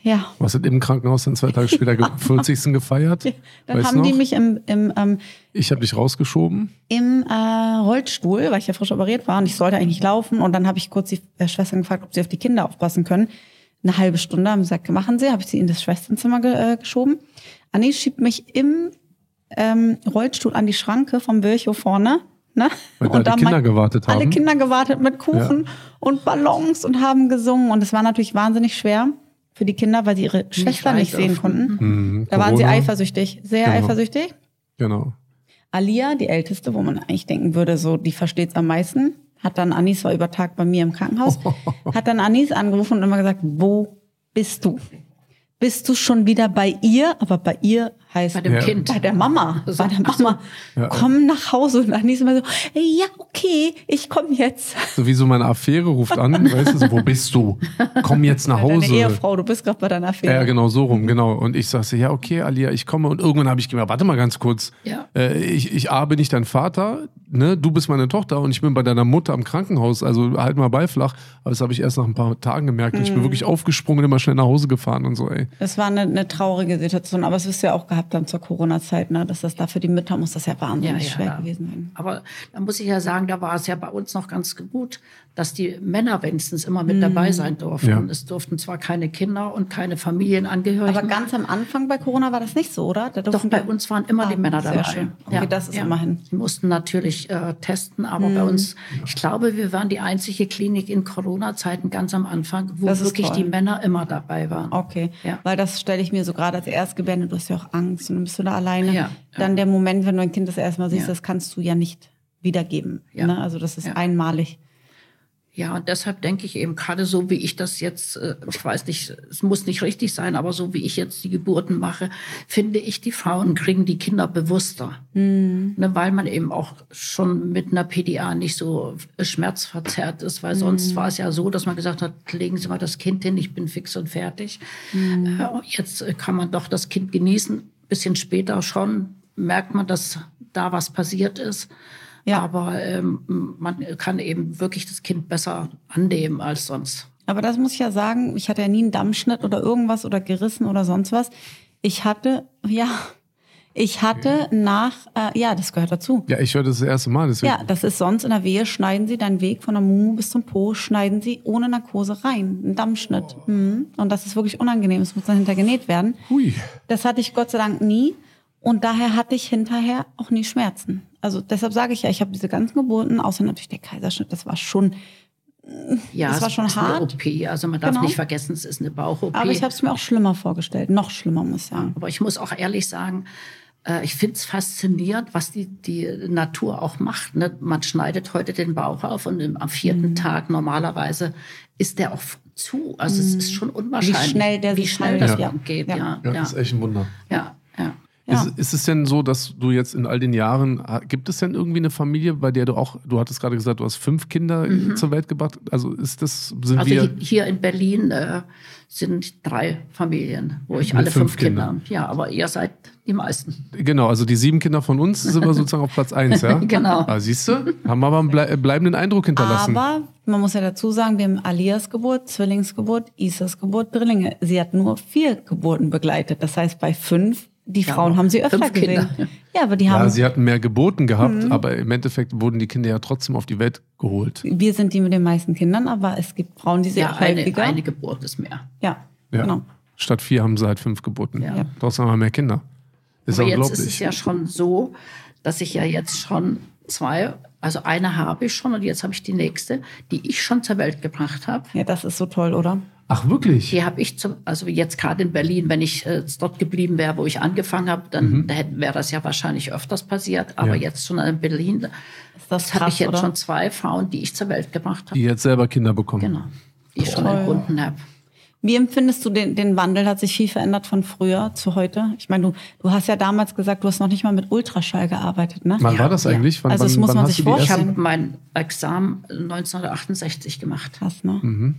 ja. Was hat im Krankenhaus dann zwei Tage später ge- 40. gefeiert? Dann Weißt haben noch? die mich im, im, ähm, Ich habe dich rausgeschoben. im äh, Rollstuhl, weil ich ja frisch operiert war und ich sollte eigentlich laufen. Und dann habe ich kurz die äh, Schwestern gefragt, ob sie auf die Kinder aufpassen können. Eine halbe Stunde haben sie gesagt, machen sie, habe ich sie in das Schwesternzimmer ge äh, geschoben. Anni schiebt mich im ähm, Rollstuhl an die Schranke vom Virchow vorne. Ne? Weil da die dann Kinder gewartet Alle haben. Kinder gewartet mit Kuchen und Ballons und haben gesungen. Und es war natürlich wahnsinnig schwer für die Kinder, weil sie ihre Schwester nicht sehen konnten. Mhm, Da waren sie Corona. eifersüchtig, sehr Genau. eifersüchtig. Genau. Alia, die älteste, wo man eigentlich denken würde, so die versteht's am meisten, hat dann Anis war über Tag bei mir im Krankenhaus, hat dann Anis angerufen und immer gesagt, wo bist du? Bist du schon wieder bei ihr? Aber bei ihr heißt Bei dem Ja. Kind. bei der Mama, bei der so. Mama. Ja. Komm nach Hause und Anis immer so, ja okay, ich komme jetzt. So wie so meine Affäre ruft an, weißt du, so, wo bist du? Komm jetzt nach Deine Hause. Ehefrau, du bist gerade bei deiner Affäre. Ja, genau, so rum, genau. Und ich sagte, ja, okay, Alia, ich komme. Und irgendwann habe ich gemerkt, warte mal ganz kurz. Ja. Äh, ich, ich A, bin nicht dein Vater, ne? Du bist meine Tochter und ich bin bei deiner Mutter im Krankenhaus. Also halt mal beiflach. Aber das habe ich erst nach ein paar Tagen gemerkt. Und ich Mhm. bin wirklich aufgesprungen, immer schnell nach Hause gefahren und so, ey. Das war eine, eine traurige Situation, aber es wirst du ja auch gehabt haben zur Corona-Zeit, ne? dass das da für die Mütter muss das ja wahnsinnig schwer gewesen sein. Aber da muss ich ja sagen, da war es ja bei uns noch ganz gut, dass die Männer wenigstens immer mit dabei sein durften. Ja. Es durften zwar keine Kinder und keine Familienangehörigen. Aber ganz am Anfang bei Corona war das nicht so, oder? Da Doch, bei uns waren immer Ah, die Männer dabei. schön. Okay, das ist immerhin. Die mussten natürlich äh, testen, aber bei uns, ich glaube, wir waren die einzige Klinik in Corona-Zeiten ganz am Anfang, wo wirklich toll. die Männer immer dabei waren. Okay, Ja. weil das stelle ich mir so gerade als Erstgebärde, du hast ja auch Angst und dann bist du da alleine. Ja, ja. Dann der Moment, wenn du ein Kind das erste Mal siehst, Ja. das kannst du ja nicht wiedergeben. Ja. Ne? Also das ist Ja. einmalig. Ja, und deshalb denke ich eben gerade so, wie ich das jetzt, äh, ich weiß nicht, es muss nicht richtig sein, aber so wie ich jetzt die Geburten mache, finde ich, die Frauen kriegen die Kinder bewusster. Ne, weil man eben auch schon mit einer PDA nicht so schmerzverzerrt ist, weil sonst war es ja so, dass man gesagt hat, legen Sie mal das Kind hin, ich bin fix und fertig. Äh, und jetzt äh, kann man doch das Kind genießen. Bisschen später schon merkt man, dass da was passiert ist. Ja. Aber ähm, man kann eben wirklich das Kind besser annehmen als sonst. Aber das muss ich ja sagen, ich hatte ja nie einen Dammschnitt oder irgendwas oder gerissen oder sonst was. Ich hatte, ja, Ich hatte nach, äh, ja, das gehört dazu. Ja, ich höre das das erste Mal. Deswegen. Ja, das ist sonst in der Wehe, schneiden sie deinen Weg von der Mumu bis zum Po, schneiden sie ohne Narkose rein. Ein Dammschnitt. Mhm. Und das ist wirklich unangenehm. Es muss dann hinter genäht werden. Hui. Das hatte ich Gott sei Dank nie. Und daher hatte ich hinterher auch nie Schmerzen. Also deshalb sage ich ja, ich habe diese ganzen Geburten, außer natürlich der Kaiserschnitt, das war schon, Ja, Das war es schon ist hart. Eine OP. Also man darf Genau. nicht vergessen, es ist eine Bauch-OP. aber ich habe es mir auch schlimmer vorgestellt. Noch schlimmer, muss ich sagen. Aber ich muss auch ehrlich sagen, äh, ich finde es faszinierend, was die, die Natur auch macht. Ne? Man schneidet heute den Bauch auf und am vierten Mhm. Tag normalerweise ist der auch zu. Also es ist schon unwahrscheinlich, Wie schnell der wie sich schnell das Ja. geht. Ja. Ja, Ja, ja, das ist echt ein Wunder. ja, ja. Ist, ist es denn so, dass du jetzt in all den Jahren, gibt es denn irgendwie eine Familie, bei der du auch, du hattest gerade gesagt, du hast fünf Kinder äh, zur Welt gebracht. Also ist das, sind Mhm. Also wir. hi- hier in Berlin äh, sind drei Familien, wo ich alle fünf fünf Kinder. Ja, aber ihr seid die meisten. Genau, also die sieben Kinder von uns sind wir sozusagen auf Platz eins, ja? Genau. Ah, siehst du? Haben aber einen blei bleibenden Eindruck hinterlassen. Aber man muss ja dazu sagen, wir haben Alias Geburt, Zwillingsgeburt, Isas Geburt, Drillinge. Sie hat nur vier Geburten begleitet. Das heißt, bei fünf, die Frauen haben sie öfter gesehen. Kinder. Ja, aber die ja, haben, sie hatten mehr geboten gehabt, Mhm. aber im Endeffekt wurden die Kinder ja trotzdem auf die Welt geholt. wir sind die mit den meisten Kindern, aber es gibt Frauen, die sehr Ja, eine, häufiger. eine Geburt ist mehr. ja, Ja. genau. Statt vier haben sie halt fünf geboten. Ja. Trotzdem haben wir mehr Kinder. Ist Aber jetzt unglaublich. ist es ja schon so, dass ich ja jetzt schon zwei, also eine habe ich schon und jetzt habe ich die nächste, die ich schon zur Welt gebracht habe. Ja, das ist so toll, oder? Ach, wirklich? Die habe ich zum, also jetzt gerade in Berlin, wenn ich äh, dort geblieben wäre, wo ich angefangen habe, dann da hätte- wäre das ja wahrscheinlich öfters passiert. Aber Ja. jetzt schon in Berlin, Ist das das habe ich jetzt oder? schon zwei Frauen, die ich zur Welt gebracht habe. Die jetzt selber Kinder bekommen. Genau. Die ich schon entbunden habe. Wie empfindest du den, den Wandel? Hat sich viel verändert von früher zu heute? Ich meine, du, du hast ja damals gesagt, du hast noch nicht mal mit Ultraschall gearbeitet, ne? Wann war das Ja. eigentlich? Wann, Also das wann, muss wann man sich Ich vorstellen. ersten- habe mein Examen 1968 gemacht. Krass, ne? Mhm.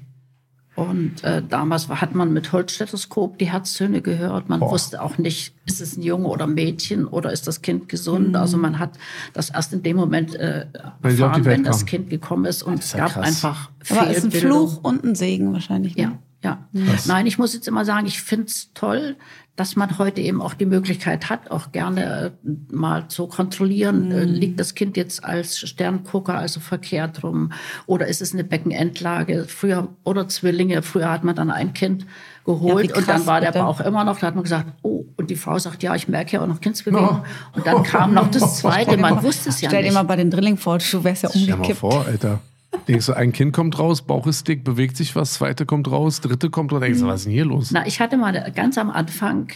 Und äh, damals war, hat man mit Holzstethoskop die Herztöne gehört. Man Boah. wusste auch nicht, ist es ein Junge oder ein Mädchen oder ist das Kind gesund. Mhm. Also man hat das erst in dem Moment äh, erfahren, wenn das. Kind gekommen ist. Und es ja gab krass. einfach Aber es ist ein Fehlbildung. Fluch und ein Segen wahrscheinlich. Ne? Ja, ja. Nein, ich muss jetzt immer sagen, ich finde es toll, dass man heute eben auch die Möglichkeit hat, auch gerne äh, mal zu kontrollieren, äh, liegt das Kind jetzt als Sterngucker, also verkehrt rum, oder ist es eine Beckenendlage? Früher, oder Zwillinge, früher hat man dann ein Kind geholt Ja, wie und dann krass, war der bitte. Bauch immer noch, da hat man gesagt, oh, und die Frau sagt, ja, ich merke ja auch noch Kindsbewegung. Und dann kam noch das Zweite, man wusste es ja Stell dir nicht. mal bei den Drilling vor, du wärst ja Stell mal umgekippt. vor, Alter. Denkst du, ein Kind kommt raus, Bauch ist dick, bewegt sich was, zweite kommt raus, dritte kommt raus. Denkst du, was ist denn hier los? Na, ich hatte mal ganz am Anfang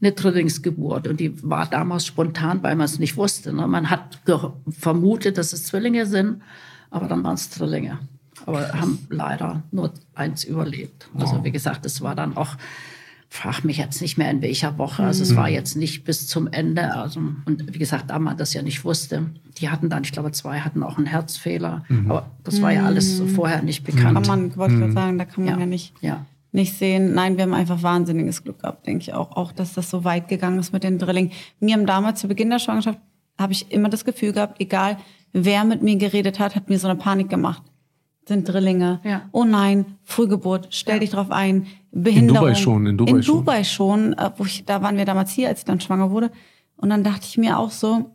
eine Drillingsgeburt und die war damals spontan, weil man es nicht wusste. Ne? Man hat vermutet, dass es Zwillinge sind, aber dann waren es Drillinge. Aber haben leider nur eins überlebt. Also wie gesagt, es war dann auch, frag mich jetzt nicht mehr in welcher Woche. Also es war jetzt nicht bis zum Ende. Also, und wie gesagt, da man das ja nicht wusste, die hatten dann, ich glaube, zwei hatten auch einen Herzfehler. Aber das war ja alles so vorher nicht bekannt. Kann man, wollte ich gerade sagen, da kann man ja, ja, nicht, ja. nicht sehen. Nein, wir haben einfach wahnsinniges Glück gehabt, denke ich auch. Auch, dass das so weit gegangen ist mit den Drilling. Mir haben damals zu Beginn der Schwangerschaft, habe ich immer das Gefühl gehabt, egal wer mit mir geredet hat, hat mir so eine Panik gemacht. Sind Drillinge. Ja. Oh nein, Frühgeburt, stell dich drauf ein. Behinderung. Dubai schon, in Dubai in schon. Dubai schon. äh, wo ich, da waren wir damals hier, als ich dann schwanger wurde. Und dann dachte ich mir auch so,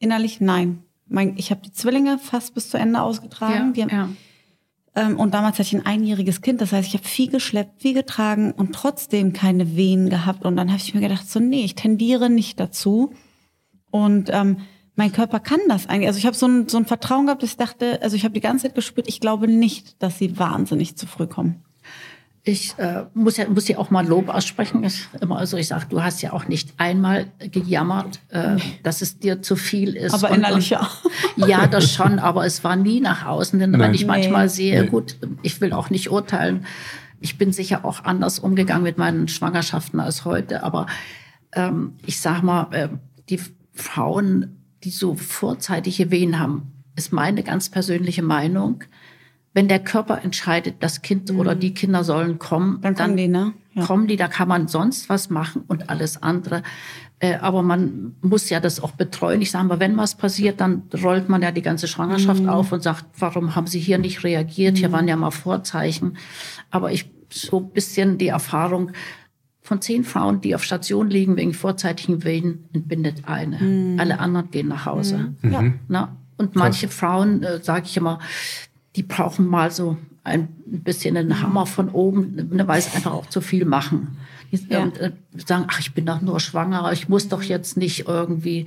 innerlich, nein. Mein, ich habe die Zwillinge fast bis zu Ende ausgetragen. die haben, ja. ähm, und damals hatte ich ein einjähriges Kind, das heißt, ich habe viel geschleppt, viel getragen und trotzdem keine Wehen gehabt. Und dann habe ich mir gedacht, so nee, ich tendiere nicht dazu. Und ähm, mein Körper kann das eigentlich. Also ich habe so ein, so ein Vertrauen gehabt, dass ich dachte, also ich habe die ganze Zeit gespürt, ich glaube nicht, dass sie wahnsinnig zu früh kommen. Ich äh, muss ja muss ja auch mal Lob aussprechen. Ist immer so, ich sage, du hast ja auch nicht einmal gejammert, äh, dass es dir zu viel ist. Aber innerlich ja. Ja, das schon, aber es war nie nach außen. Denn wenn Nein. ich manchmal Nee. sehe, Nee. gut, ich will auch nicht urteilen. Ich bin sicher auch anders umgegangen mit meinen Schwangerschaften als heute. Aber ähm, ich sag mal, äh, die Frauen, die so vorzeitige Wehen haben, ist meine ganz persönliche Meinung. Wenn der Körper entscheidet, das Kind oder die Kinder sollen kommen, Mhm. Dann kommen die, ne? Ja. kommen die, da kann man sonst was machen und alles andere. Äh, aber man muss ja das auch betreuen. Ich sage mal, wenn was passiert, dann rollt man ja die ganze Schwangerschaft Mhm. auf und sagt, warum haben Sie hier nicht reagiert? Hier waren ja mal Vorzeichen. Aber ich so ein bisschen die Erfahrung, von zehn Frauen, die auf Station liegen wegen vorzeitigen Wehen, entbindet eine. Mhm. Alle anderen gehen nach Hause. Ja. Na, und manche Frauen, äh, sage ich immer, die brauchen mal so ein bisschen einen Hammer von oben, ne, weil sie einfach auch zu viel machen. Die Ja. und, äh, sagen, ach, ich bin doch nur schwanger, ich muss doch jetzt nicht irgendwie,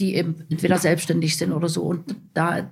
die eben entweder selbstständig sind oder so. Und da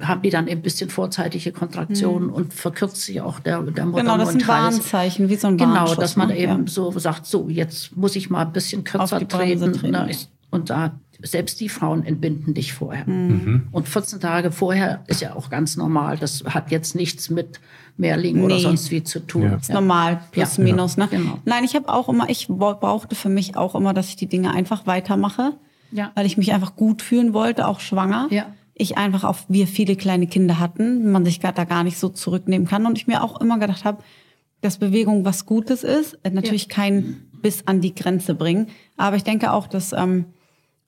haben die dann eben ein bisschen vorzeitige Kontraktionen und verkürzt sich auch der, der Mutter Genau, das sind Hals. Warnzeichen, wie so ein Genau, Warnschuss, dass man ne? eben Ja. so sagt, so jetzt muss ich mal ein bisschen kürzer treten. treten. Ne? Ich- Und da selbst die Frauen entbinden dich vorher. Mhm. Und 14 Tage vorher ist ja auch ganz normal. Das hat jetzt nichts mit Mehrlingen oder Nee. sonst wie zu tun. Ja. Ist normal, plus Ja. minus. Ne? Genau. Nein, ich habe auch immer, ich bra- brauchte für mich auch immer, dass ich die Dinge einfach weitermache, Ja. weil ich mich einfach gut fühlen wollte, auch schwanger. Ja. Ich einfach auch, wir viele kleine Kinder hatten, man sich da gar nicht so zurücknehmen kann. Und ich mir auch immer gedacht habe, dass Bewegung was Gutes ist. Äh, Natürlich kein bis an die Grenze bringen. Aber ich denke auch, dass, ähm,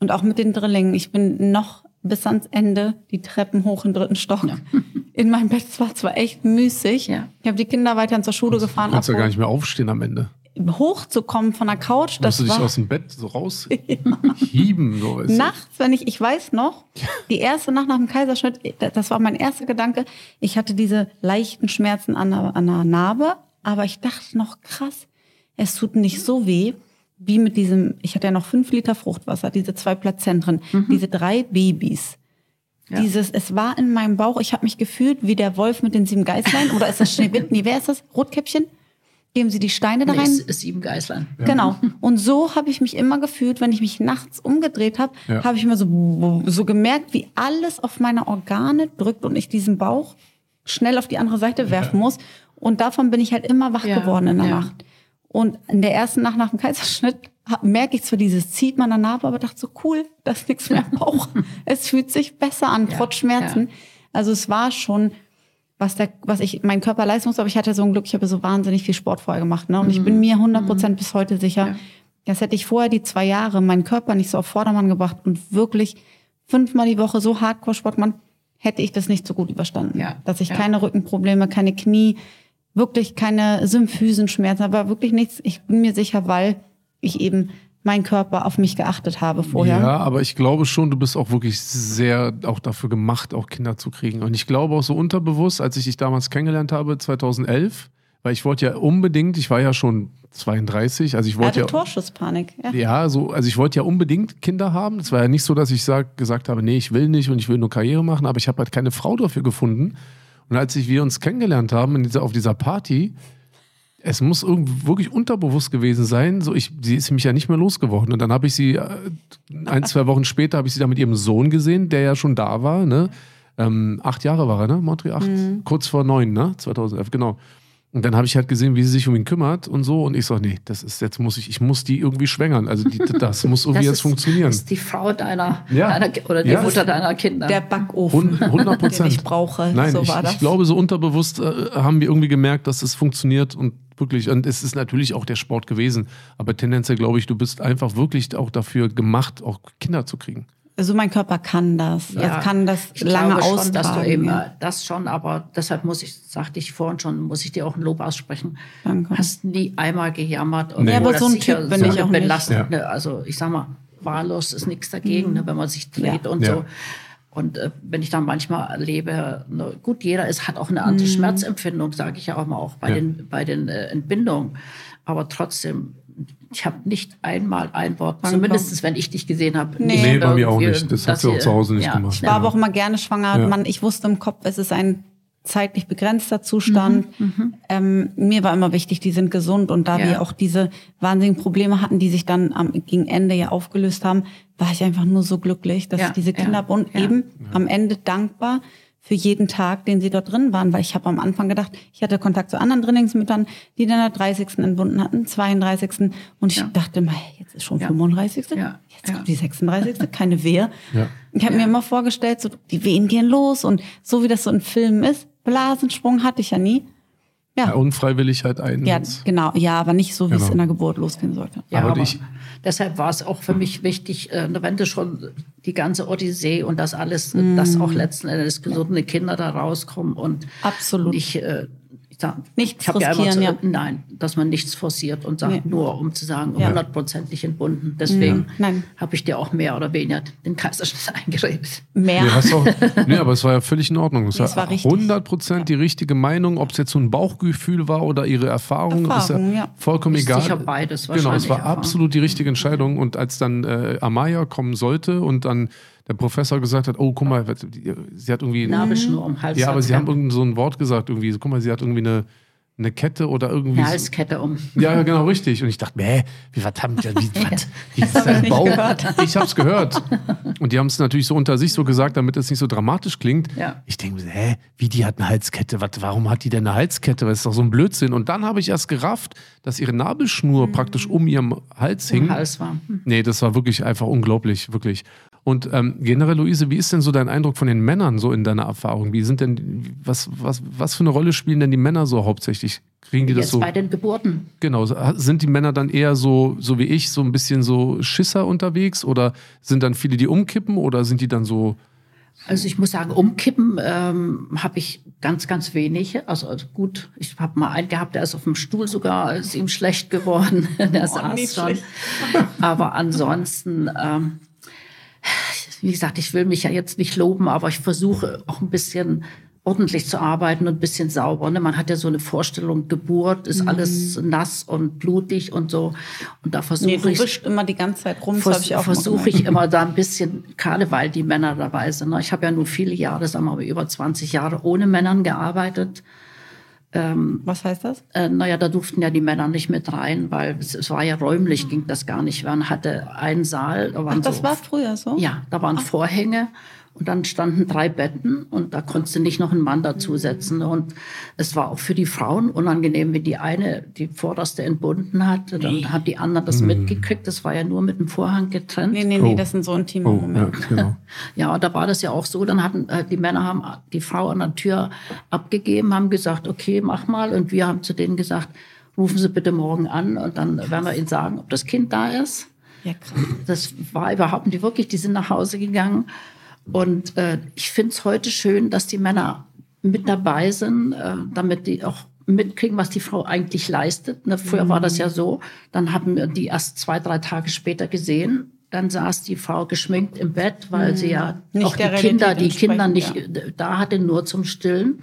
und auch mit den Drillingen, ich bin noch bis ans Ende die Treppen hoch im dritten Stock in meinem Bett. Es war zwar echt müßig. Ja. Ich habe die Kinder weiterhin zur Schule gefahren. Du kannst ja gar nicht mehr aufstehen am Ende. Hochzukommen von der Couch, Musst das du dich war aus dem Bett so raushieben. So, nachts, wenn ich, ich weiß noch, die erste Nacht nach dem Kaiserschnitt, das war mein erster Gedanke, ich hatte diese leichten Schmerzen an der, an der Narbe, aber ich dachte noch, krass, es tut nicht so weh, wie mit diesem, ich hatte ja noch fünf Liter Fruchtwasser, diese zwei Plazentren, diese drei Babys. Ja. Dieses, es war in meinem Bauch, ich habe mich gefühlt wie der Wolf mit den sieben Geißlein, oder ist das Schneewittchen, nee, wer ist das? Rotkäppchen? Geben Sie die Steine da Nee, rein? es ist sieben Geißlein. Genau. Und so habe ich mich immer gefühlt, wenn ich mich nachts umgedreht habe, Ja. habe ich immer so, so gemerkt, wie alles auf meine Organe drückt und ich diesen Bauch schnell auf die andere Seite werfen muss. Und davon bin ich halt immer wach Ja, geworden in der ja. Nacht. Und in der ersten Nacht nach dem Kaiserschnitt merke ich zwar dieses Zieht man der Narbe, aber dachte so cool, da ist nichts mehr im Bauch. es fühlt sich besser an, Ja, trotz Schmerzen. ja. Also es war schon was der, was ich, mein Körper leisten muss, aber ich hatte so ein Glück, ich habe so wahnsinnig viel Sport vorher gemacht, ne? Und ich bin mir 100 Prozent bis heute sicher, Mhm. Ja. das hätte ich vorher die zwei Jahre meinen Körper nicht so auf Vordermann gebracht und wirklich fünfmal die Woche so Hardcore-Sport machen, hätte ich das nicht so gut überstanden. Ja, Dass ich ja. keine Rückenprobleme, keine Knie, wirklich keine Symphysenschmerzen, aber wirklich nichts. Ich bin mir sicher, weil ich eben meinen Körper auf mich geachtet habe vorher. Ja, aber ich glaube schon, du bist auch wirklich sehr auch dafür gemacht, auch Kinder zu kriegen. Und ich glaube auch so unterbewusst, als ich dich damals kennengelernt habe, 2011, weil ich wollte ja unbedingt, ich war ja schon 32, also ich wollte hatte ja. Torschusspanik. Ja. Ja, so, also ich wollte ja unbedingt Kinder haben. Es war ja nicht so, dass ich sag, gesagt habe, nee, ich will nicht und ich will nur Karriere machen, aber ich habe halt keine Frau dafür gefunden. Und als ich, wir uns kennengelernt haben dieser, auf dieser Party, es muss irgendwie wirklich unterbewusst gewesen sein. So, ich, sie ist mich ja nicht mehr losgeworden. Und dann habe ich sie äh, ein, zwei Wochen später habe ich sie da mit ihrem Sohn gesehen, der ja schon da war. Ne? Ähm, acht Jahre war er, ne? Montri, acht, kurz vor neun, ne? 2011, genau. Und dann habe ich halt gesehen, wie sie sich um ihn kümmert und so. Und ich so, nee, das ist jetzt muss ich, ich muss die irgendwie schwängern. Also die, das muss irgendwie Das jetzt ist, funktionieren. ist die Frau deiner, Ja. deiner oder die Ja. Mutter deiner Kinder. Der Backofen, 100 den Prozent. ich brauche. Nein, so ich, war das. ich glaube, so unterbewusst äh, haben wir irgendwie gemerkt, dass es funktioniert und wirklich, und es ist natürlich auch der Sport gewesen, aber tendenziell glaube ich, du bist einfach wirklich auch dafür gemacht, auch Kinder zu kriegen. Also mein Körper kann das. er kann das ich lange glaube schon, dass du eben ja. äh, das schon, aber deshalb muss ich, sagte ich vorhin schon, muss ich dir auch ein Lob aussprechen. Danke. Hast nie einmal gejammert. Nee. Ja, aber so ein Typ bin so ich auch nicht. belastende, Also ich sag mal, wahllos ist nichts dagegen, ne, wenn man sich dreht Ja. und Ja. so. Und äh, wenn ich dann manchmal erlebe, ne, gut, jeder ist, hat auch eine andere Schmerzempfindung, sage ich ja auch mal, auch bei Ja. den, bei den äh, Entbindungen. Aber trotzdem, ich habe nicht einmal ein Wort, Danke. zumindest wenn ich dich gesehen habe. Nee. Nee, bei mir auch nicht. Das hat sie auch zu Hause nicht ja, gemacht. Ich war aber auch immer gerne schwanger. Ja. Man, ich wusste im Kopf, es ist ein zeitlich begrenzter Zustand. Mhm, Ähm, mir war immer wichtig, die sind gesund und da Ja. wir auch diese wahnsinnigen Probleme hatten, die sich dann am gegen Ende ja aufgelöst haben, war ich einfach nur so glücklich, dass Ja, ich diese Kinder ja, habe und ja. eben am Ende dankbar für jeden Tag, den sie dort drin waren, weil ich habe am Anfang gedacht, ich hatte Kontakt zu anderen Drillingsmüttern, die dann der 30. entbunden hatten, 32. und ich Ja. dachte mal, jetzt ist schon Ja. 35. Ja, Jetzt ja. kommt die 36. keine Wehe. Ja. Ich habe mir immer vorgestellt, so die Wehen gehen los und so wie das so in Filmen ist, Blasensprung hatte ich ja nie. Ja, Ja, unfreiwillig halt ein. ja genau, ja, aber nicht so, wie es Genau. in der Geburt losgehen sollte. Ja, Aber aber, ich- deshalb war es auch für mich wichtig, äh, wenn du schon die ganze Odyssee und das alles, äh, dass auch letzten Endes gesunde Kinder da rauskommen und Absolut. nicht, äh, ich Nichts ich hab ja immer riskieren, zu, ja. Nein, dass man nichts forciert und sagt, Nee. nur um zu sagen, Ja. hundertprozentig entbunden. Deswegen Nein. habe ich dir auch mehr oder weniger den Kaiserschnitt eingeredet. Mehr. Nee, hast auch, nee, aber es war ja völlig in Ordnung. Es Nee, es war war richtig. 100% die richtige Meinung, ob es jetzt so ein Bauchgefühl war oder ihre Erfahrung, Erfahrung, ist ja, ja. vollkommen Ist egal. sicher beides Genau, es war Erfahrung. absolut die richtige Entscheidung. Und als dann äh, Amaya kommen sollte und dann der Professor gesagt hat, oh, guck mal, sie hat irgendwie... Nabelschnur um Hals. Ja, aber sie haben irgend so ein Wort gesagt, irgendwie, so, guck mal, sie hat irgendwie eine, eine Kette oder irgendwie... eine Halskette um. Ja, genau, richtig. Und ich dachte, nee, wie was haben die, wie, was? Wie ist nicht Bauch? gehört. Ich hab's gehört. Und die haben es natürlich so unter sich so gesagt, damit es nicht so dramatisch klingt. Ja. Ich denke, mir, hä, wie die hat eine Halskette? Was, warum hat die denn eine Halskette? Das ist doch so ein Blödsinn. Und dann habe ich erst gerafft, dass ihre Nabelschnur praktisch um ihrem Hals hing. Im Hals war. Hm. Nee, das war wirklich einfach unglaublich, wirklich. Und ähm, generell, Luise, wie ist denn so dein Eindruck von den Männern so in deiner Erfahrung? Wie sind denn, was, was, was für eine Rolle spielen denn die Männer so hauptsächlich? Kriegen die das Jetzt so? bei den Geburten. Genau, sind die Männer dann eher so, so wie ich, so ein bisschen so Schisser unterwegs oder sind dann viele, die umkippen oder sind die dann so, Also ich muss sagen, umkippen ähm, habe ich ganz, ganz wenig. Also, also gut, ich habe mal einen gehabt, der ist auf dem Stuhl sogar, ist ihm schlecht geworden. der saß nicht schon. schlecht. Aber ansonsten, ähm, wie gesagt, ich will mich ja jetzt nicht loben, aber ich versuche auch ein bisschen ordentlich zu arbeiten und ein bisschen sauber. Ne? Man hat ja so eine Vorstellung, Geburt ist alles nass und blutig und so. Und da versuche Nee, ich immer die ganze Zeit rum. Ich auch versuche ich immer da ein bisschen, gerade weil die Männer dabei sind. ne? Ich habe ja nur viele Jahre, sagen wir mal über 20 Jahre ohne Männern gearbeitet. Gemacht. Was heißt das? Äh, naja, da durften ja die Männer nicht mit rein, weil es, es war ja räumlich, ging das gar nicht. Man hatte einen Saal, da waren Ach, das so, war früher so? ja, da waren Vorhänge und dann standen drei Betten und da konntest du nicht noch einen Mann dazusetzen. Und es war auch für die Frauen unangenehm, wenn die eine die vorderste entbunden hat, dann haben die anderen das mitgekriegt. Das war ja nur mit dem Vorhang getrennt. Nee, nee, nee, Oh. das sind so intime oh, ja, Momente. genau. Ja, und da war das ja auch so. Dann hatten äh, die Männer haben die Frau an der Tür abgegeben, haben gesagt, okay, mach mal. Und wir haben zu denen gesagt, rufen Sie bitte morgen an und dann werden wir Ihnen sagen, ob das Kind da ist. Ja, krass. Das war überhaupt nicht wirklich. Die sind nach Hause gegangen. Und äh, ich finde es heute schön, dass die Männer mit dabei sind, äh, damit die auch mitkriegen, was die Frau eigentlich leistet. Ne, früher war das ja so. Dann haben wir die erst zwei, drei Tage später gesehen. Dann saß die Frau geschminkt im Bett, weil sie ja Nicht auch die Realität Kinder, die Kinder nicht äh, da hatte, nur zum Stillen.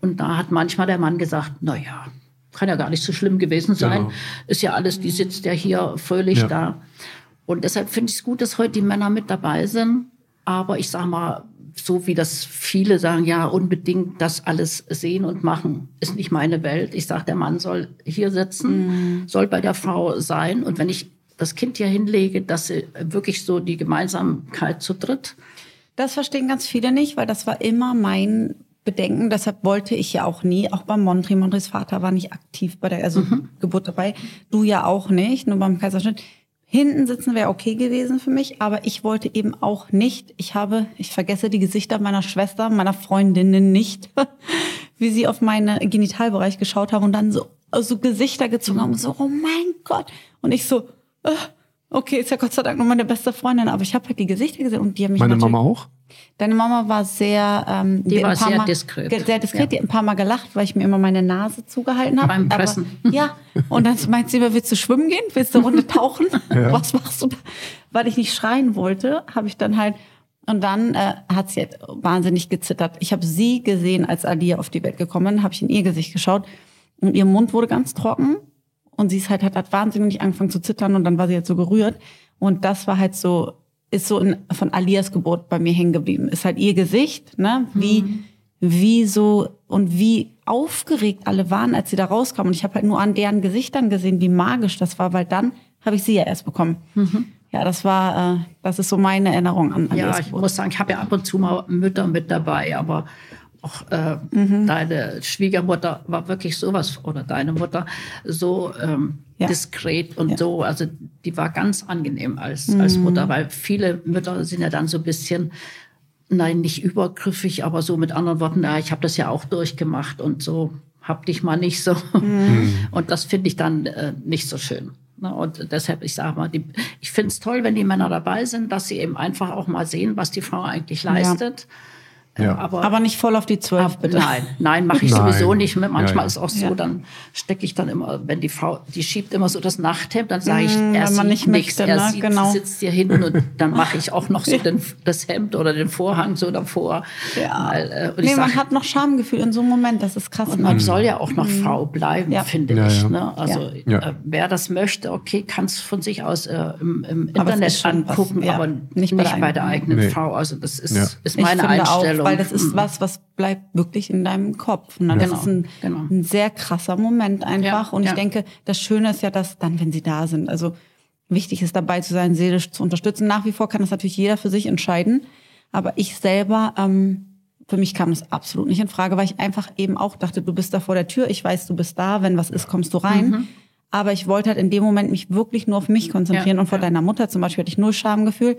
Und da hat manchmal der Mann gesagt, na ja, kann ja gar nicht so schlimm gewesen sein. Genau. Ist ja alles, die sitzt ja hier fröhlich Ja. da. Und deshalb finde ich es gut, dass heute die Männer mit dabei sind. Aber ich sage mal, so wie das viele sagen, ja, unbedingt das alles sehen und machen, ist nicht meine Welt. Ich sage, der Mann soll hier sitzen, soll bei der Frau sein. Und wenn ich das Kind hier hinlege, dass sie wirklich so die Gemeinsamkeit zu dritt. Das verstehen ganz viele nicht, weil das war immer mein Bedenken. Deshalb wollte ich ja auch nie, auch beim Montri, Montris Vater war nicht aktiv bei der also Geburt dabei. Du ja auch nicht, nur beim Kaiserschnitt. Hinten sitzen wäre okay gewesen für mich, aber ich wollte eben auch nicht. Ich habe, ich vergesse die Gesichter meiner Schwester, meiner Freundinnen nicht, wie sie auf meinen Genitalbereich geschaut haben und dann so, so Gesichter gezogen haben und so, oh mein Gott. Und ich so, äh, okay, ist ja Gott sei Dank nur meine beste Freundin, aber ich habe halt die Gesichter gesehen und die haben mich Meine Mama auch? Deine Mama war sehr, ähm, Die war sehr Mal, diskret. Sehr diskret, Ja. die hat ein paar Mal gelacht, weil ich mir immer meine Nase zugehalten habe. Beim Aber- Pressen. Ja, und dann meint sie immer, willst du schwimmen gehen? Willst du eine Runde tauchen? Was machst du? da? Weil ich nicht schreien wollte, habe ich dann halt, und dann äh, hat sie halt wahnsinnig gezittert. Ich habe sie gesehen, als Alia auf die Welt gekommen, habe ich in ihr Gesicht geschaut und ihr Mund wurde ganz trocken und sie ist halt, hat, hat wahnsinnig angefangen zu zittern und dann war sie halt so gerührt und das war halt so, ist so in, von Alias Geburt bei mir hängen geblieben. Ist halt ihr Gesicht, ne? Wie, wie so und wie aufgeregt alle waren, als sie da rauskamen. Und ich habe halt nur an deren Gesichtern gesehen, wie magisch das war, weil dann habe ich sie ja erst bekommen. Ja, das war, äh, das ist so meine Erinnerung an Ja, Alias ich Geburt. muss sagen, ich habe ja ab und zu mal Mütter mit dabei, aber auch äh, deine Schwiegermutter war wirklich sowas, oder deine Mutter, so ähm, Ja. diskret und Ja. so. Also die war ganz angenehm als, als Mutter, weil viele Mütter sind ja dann so ein bisschen, nein, nicht übergriffig, aber so mit anderen Worten, na, ich habe das ja auch durchgemacht und so, hab dich mal nicht so. Und das finde ich dann äh, nicht so schön. Ne, Und deshalb, ich sage mal, die, ich finde es toll, wenn die Männer dabei sind, dass sie eben einfach auch mal sehen, was die Frau eigentlich leistet. Ja. Aber, Aber nicht voll auf die zwölf, bitte. Nein, nein, mache ich Nein. sowieso nicht. mehr. Manchmal Ja, ja. ist auch so, Ja. dann stecke ich dann immer, wenn die Frau, die schiebt immer so das Nachthemd, dann sage ich, Mm, er sieht nicht nichts, möchte, er ne? sieht, Genau. sitzt hier hinten und dann mache ich auch noch so den, das Hemd oder den Vorhang so davor. Ja. Weil, äh, und Nee, ich man sag, hat noch Schamgefühl in so einem Moment, das ist krass. und ne? man soll ja auch noch Frau bleiben, Ja. finde Ja, ich. ja. Ne? Also Ja. Äh, wer das möchte, okay, kann es von sich aus äh, im, im Internet was, angucken, ja. aber Nicht nicht, bei bei, der eigenen. Nee. Frau. Also das ist, Ja. meine Einstellung. Weil das ist Mhm. was, was bleibt wirklich in deinem Kopf. Und dann Genau, das ist ein, genau. ein sehr krasser Moment einfach. Ja, und ich ja. denke, das Schöne ist ja, dass dann, wenn sie da sind, also wichtig ist dabei zu sein, seelisch zu unterstützen. Nach wie vor kann das natürlich jeder für sich entscheiden. Aber ich selber, ähm, für mich kam das absolut nicht in Frage, weil ich einfach eben auch dachte, du bist da vor der Tür, ich weiß, du bist da, wenn was ist, kommst du rein. Mhm. Aber ich wollte halt in dem Moment mich wirklich nur auf mich konzentrieren Ja, und vor ja. deiner Mutter zum Beispiel hatte ich null Schamgefühl.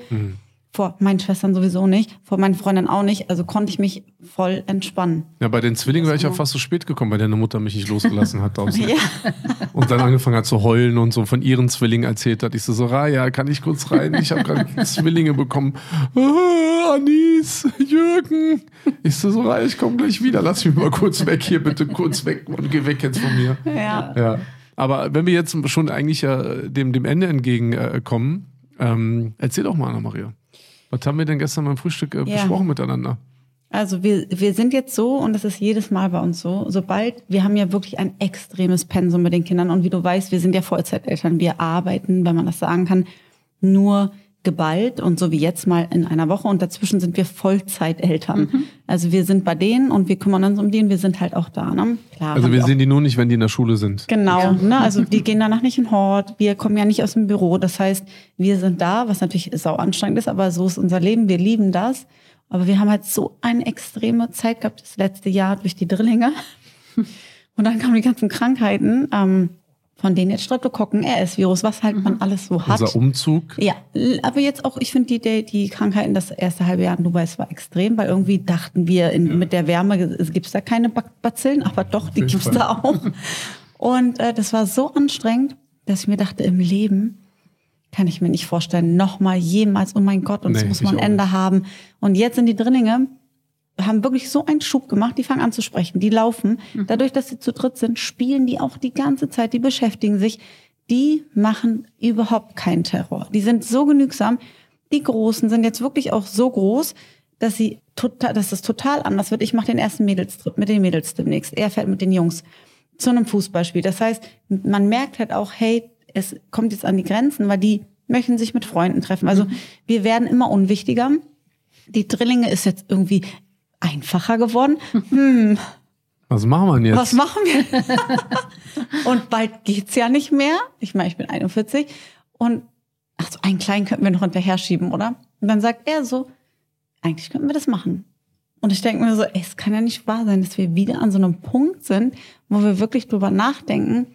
Vor meinen Schwestern sowieso nicht, vor meinen Freundinnen auch nicht. Also konnte ich mich voll entspannen. Ja, bei den Zwillingen wäre ich auch fast so spät gekommen, weil deine Mutter mich nicht losgelassen hat draußen. Ja. Und dann angefangen hat zu heulen und so von ihren Zwillingen erzählt hat. Ich so, so Raya, kann ich kurz rein? Ich habe gerade Zwillinge bekommen. Ah, Anis, Jürgen. Ich so, so Raya, ich komme gleich wieder. Lass mich mal kurz weg hier, bitte kurz weg und geh weg jetzt von mir. Ja. Ja. Aber wenn wir jetzt schon eigentlich äh, dem, dem Ende entgegenkommen, äh, ähm, erzähl doch mal, Anna-Maria. Was haben wir denn gestern beim Frühstück äh, Ja. besprochen miteinander? Also wir, wir sind jetzt so, und das ist jedes Mal bei uns so, sobald, wir haben ja wirklich ein extremes Pensum mit den Kindern. Und wie du weißt, wir sind ja Vollzeiteltern. Wir arbeiten, wenn man das sagen kann, nur geballt und so wie jetzt mal in einer Woche. Und dazwischen sind wir Vollzeiteltern. Also wir sind bei denen und wir kümmern uns um die und wir sind halt auch da. Ne? Klar, Also wir sehen die nur nicht, wenn die in der Schule sind. Genau, ne? also die gehen danach nicht in Hort, wir kommen ja nicht aus dem Büro. Das heißt, wir sind da, was natürlich sau anstrengend ist, aber so ist unser Leben, wir lieben das. Aber wir haben halt so eine extreme Zeit gehabt das letzte Jahr durch die Drillinge. Und dann kamen die ganzen Krankheiten, ähm, von denen jetzt Streptokokken, RS-Virus, was halt man alles so hat. Unser Umzug. Ja, aber jetzt auch, ich finde die, die, die Krankheiten, das erste halbe Jahr in Dubai, es war extrem, weil irgendwie dachten wir, in, mit der Wärme gibt es da keine Bazillen, aber doch, die gibt's da auch. Und äh, das war so anstrengend, dass ich mir dachte, im Leben kann ich mir nicht vorstellen, nochmal jemals, oh mein Gott, und es Nee, muss mal ein Ende nicht. haben. Und jetzt sind die Drillinge, haben wirklich so einen Schub gemacht, die fangen an zu sprechen, die laufen. Dadurch, dass sie zu dritt sind, spielen die auch die ganze Zeit, die beschäftigen sich. Die machen überhaupt keinen Terror. Die sind so genügsam. Die Großen sind jetzt wirklich auch so groß, dass sie total, dass das total anders wird. Ich mache den ersten Mädelstrip mit den Mädels demnächst. Er fährt mit den Jungs zu einem Fußballspiel. Das heißt, man merkt halt auch, hey, es kommt jetzt an die Grenzen, weil die möchten sich mit Freunden treffen. Also wir werden immer unwichtiger. Die Drillinge ist jetzt irgendwie einfacher geworden. Hm, Was machen wir denn jetzt? was machen wir? und bald geht's ja nicht mehr. Ich meine, ich bin 41 und ach so, einen kleinen könnten wir noch hinterher schieben, oder? Und dann sagt er so, eigentlich könnten wir das machen. Und ich denke mir so, ey, es kann ja nicht wahr sein, dass wir wieder an so einem Punkt sind, wo wir wirklich drüber nachdenken.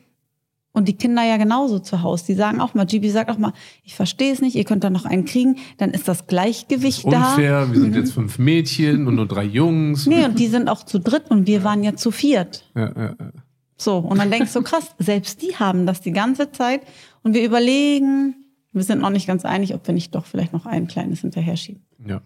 Und die Kinder ja genauso zu Hause. Die sagen auch mal, Gibi sagt auch mal, ich verstehe es nicht, ihr könnt da noch einen kriegen, dann ist das Gleichgewicht da. Unfair, wir sind jetzt fünf Mädchen und nur drei Jungs. Nee, und die sind auch zu dritt und wir waren ja zu viert. Ja, ja, ja. So, und dann denkst du, krass, selbst die haben das die ganze Zeit und wir überlegen, wir sind noch nicht ganz einig, ob wir nicht doch vielleicht noch ein kleines hinterher schieben. ja.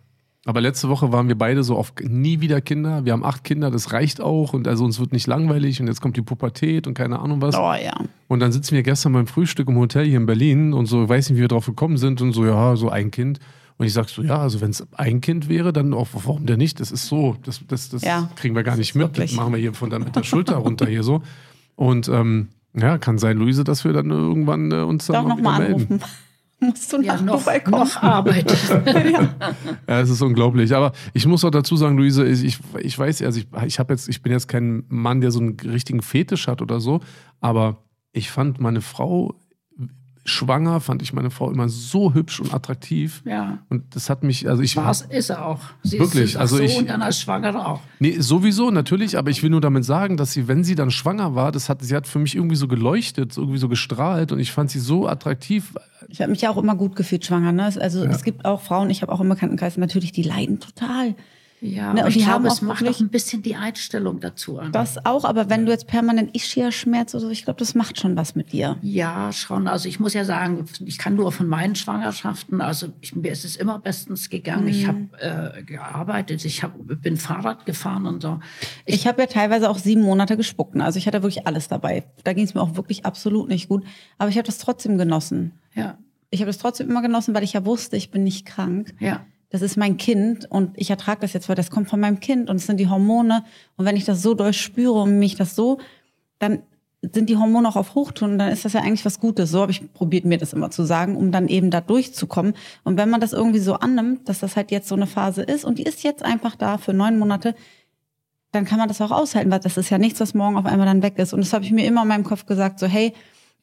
Aber letzte Woche waren wir beide so auf nie wieder Kinder. Wir haben acht Kinder, das reicht auch. Und also uns wird nicht langweilig und jetzt kommt die Pubertät und keine Ahnung was. Oh ja. Und dann sitzen wir gestern beim Frühstück im Hotel hier in Berlin und so, weiß nicht, wie wir drauf gekommen sind und so, ja, so ein Kind. Und ich sag so, ja, also wenn es ein Kind wäre, dann auch, warum denn nicht? Das ist so, das, das, das Ja, kriegen wir gar nicht mit. Das machen wir hier von der, mit der Schulter runter hier so. Und ähm, ja, kann sein, Luise, dass wir dann irgendwann äh, uns dann Doch mal noch wieder mal melden. Musst du Ja, nach noch, Dubai kommen? noch Arbeit. Ja, es ist unglaublich. Aber ich muss auch dazu sagen, Luise, ich, ich, ich weiß, also ich, ich habe jetzt, ich bin jetzt kein Mann, der so einen richtigen Fetisch hat oder so, aber ich fand meine Frau schwanger, fand ich meine Frau immer so hübsch und attraktiv. Ja. Und das hat mich, also ich Was ist er auch? Sie Wirklich, ist also so ich- und dann als Schwangere auch. Nee, sowieso, natürlich, aber ich will nur damit sagen, dass sie, wenn sie dann schwanger war, das hat, sie hat für mich irgendwie so geleuchtet, irgendwie so gestrahlt und ich fand sie so attraktiv. Ich habe mich ja auch immer gut gefühlt schwanger. Ne? Also es gibt auch Frauen, ich habe auch im Bekanntenkreis natürlich, die leiden total. Ja, Ne, und ich die glaube, haben es auch macht wirklich- auch ein bisschen die Einstellung dazu an. Das auch, aber wenn du jetzt permanent Ischias-Schmerz oder so, ich glaube, das macht schon was mit dir. Ja, schon. Also ich muss ja sagen, ich kann nur von meinen Schwangerschaften, also ich, mir ist es immer bestens gegangen. Ich habe äh, gearbeitet, ich hab, bin Fahrrad gefahren und so. Ich, habe ja teilweise auch sieben Monate gespuckt. Also ich hatte wirklich alles dabei. Da ging es mir auch wirklich absolut nicht gut. Aber ich habe das trotzdem genossen. Ja, Ich habe das trotzdem immer genossen, weil ich ja wusste, ich bin nicht krank. ja. Das ist mein Kind und ich ertrage das jetzt, weil das kommt von meinem Kind und es sind die Hormone. Und wenn ich das so doll spüre und mich das so, dann sind die Hormone auch auf Hochtouren und dann ist das ja eigentlich was Gutes. So habe ich probiert, mir das immer zu sagen, um dann eben da durchzukommen. Und wenn man das irgendwie so annimmt, dass das halt jetzt so eine Phase ist und die ist jetzt einfach da für neun Monate, dann kann man das auch aushalten, weil das ist ja nichts, was morgen auf einmal dann weg ist. Und das habe ich mir immer in meinem Kopf gesagt, so hey,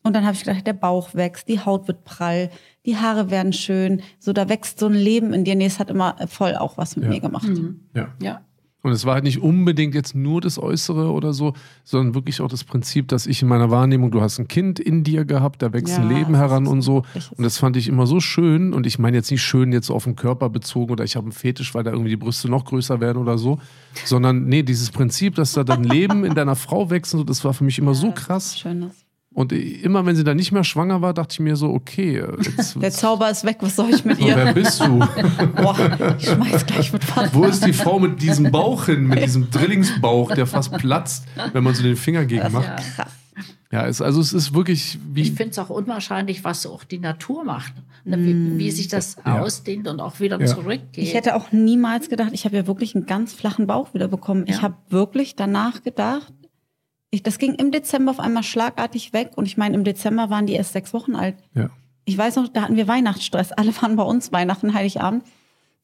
und dann habe ich gedacht, der Bauch wächst, die Haut wird prall, die Haare werden schön, so da wächst so ein Leben in dir. Nee, es hat immer voll auch was mit Ja. mir gemacht. Ja. Ja, Und es war halt nicht unbedingt jetzt nur das Äußere oder so, sondern wirklich auch das Prinzip, dass ich in meiner Wahrnehmung, du hast ein Kind in dir gehabt, da wächst ein Ja, Leben das heran und so. Und das fand ich immer so schön. Und ich meine jetzt nicht schön jetzt so auf den Körper bezogen oder ich habe einen Fetisch, weil da irgendwie die Brüste noch größer werden oder so, sondern nee, dieses Prinzip, dass da dann Leben in deiner Frau wächst, und so, das war für mich immer so krass. Schönes. Und immer wenn sie dann nicht mehr schwanger war, dachte ich mir so, okay, jetzt, Der Zauber ist weg, was soll ich mit ihr? wer bist du? Boah, ich schmeiß gleich mit Wasser. Wo ist die Frau mit diesem Bauch hin, mit diesem Drillingsbauch, der fast platzt, wenn man so den Finger gegen macht? ja. Ja, es, also es ist wirklich Ich wie. finde es auch unwahrscheinlich, was auch die Natur macht. Ne, wie, wie sich das Ja. ausdehnt und auch wieder Ja. zurückgeht. Ich hätte auch niemals gedacht, ich habe ja wirklich einen ganz flachen Bauch wieder bekommen. Ich Ja. habe wirklich danach gedacht, ich, das ging im Dezember auf einmal schlagartig weg. Und ich meine, im Dezember waren die erst sechs Wochen alt. Ja. Ich weiß noch, da hatten wir Weihnachtsstress. Alle waren bei uns Weihnachten, Heiligabend.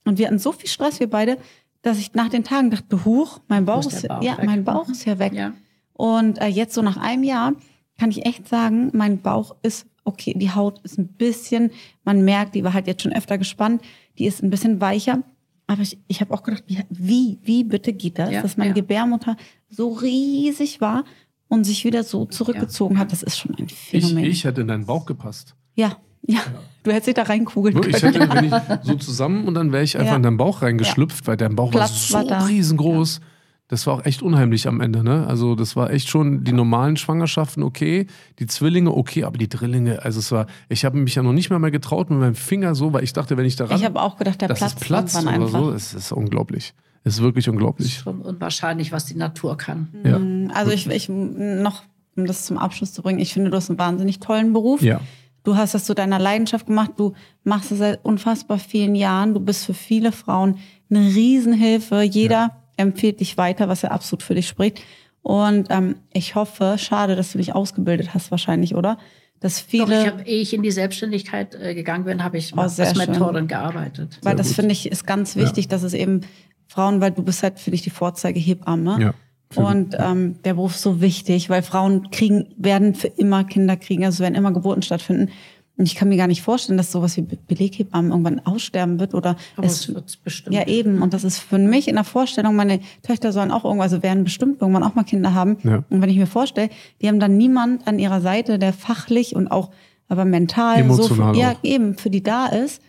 Und wir hatten so viel Stress, wir beide, dass ich nach den Tagen dachte, huch, mein Bauch, ist, Bauch ja, weg. mein Bauch ist ja weg. Ja. Und äh, jetzt so nach einem Jahr kann ich echt sagen, mein Bauch ist okay. Die Haut ist ein bisschen, man merkt, die war halt jetzt schon öfter gespannt, die ist ein bisschen weicher. Aber ich, ich habe auch gedacht, wie, wie, wie bitte geht das, Ja, dass meine ja. Gebärmutter so riesig war und sich wieder so zurückgezogen hat. Das ist schon ein Ich, Phänomen. ich hätte in deinen Bauch gepasst. ja, ja, du hättest dich da reinkugeln Wirklich, Ich können. hätte, wenn ich so zusammen und dann wäre ich einfach Ja. in deinen Bauch reingeschlüpft, weil dein Bauch Platz war war so da. riesengroß. Das war auch echt unheimlich am Ende, ne? Also, das war echt schon die normalen Schwangerschaften okay, die Zwillinge okay, aber die Drillinge, also es war, ich habe mich ja noch nicht mal mehr getraut mit meinem Finger so, weil ich dachte, wenn ich da ran, Ich habe auch gedacht, der dass Platz es platzt oder irgendwann so, einfach. es ist unglaublich. Es ist wirklich unglaublich. Schon unwahrscheinlich, was die Natur kann. Ja. Also ich, ich noch, um das zum Abschluss zu bringen, ich finde, du hast einen wahnsinnig tollen Beruf. Ja. Du hast das zu deiner Leidenschaft gemacht. Du machst es seit unfassbar vielen Jahren. Du bist für viele Frauen eine Riesenhilfe. Jeder empfiehlt dich weiter, was ja absolut für dich spricht. Und ähm, ich hoffe, schade, dass du dich ausgebildet hast wahrscheinlich, oder? Dass Doch, viele, ich hab, ehe ich in die Selbstständigkeit äh, gegangen bin, habe ich Oh, sehr als schön. Mentorin gearbeitet. weil das finde ich ist ganz wichtig, dass es eben Frauen, weil du bist halt, finde ich, die Vorzeigehebamme. Ja. Und ähm, der Beruf ist so wichtig, weil Frauen kriegen, werden für immer Kinder kriegen, also werden immer Geburten stattfinden. Und ich kann mir gar nicht vorstellen, dass sowas wie Be- Beleghebammen irgendwann aussterben wird oder Aber es, es wird bestimmt. ja eben. Und das ist für mich in der Vorstellung, meine Töchter sollen auch irgendwann, also werden bestimmt irgendwann auch mal Kinder haben. Ja. Und wenn ich mir vorstelle, die haben dann niemand an ihrer Seite, der fachlich und auch aber mental Emotional so für, ja eben für die da ist,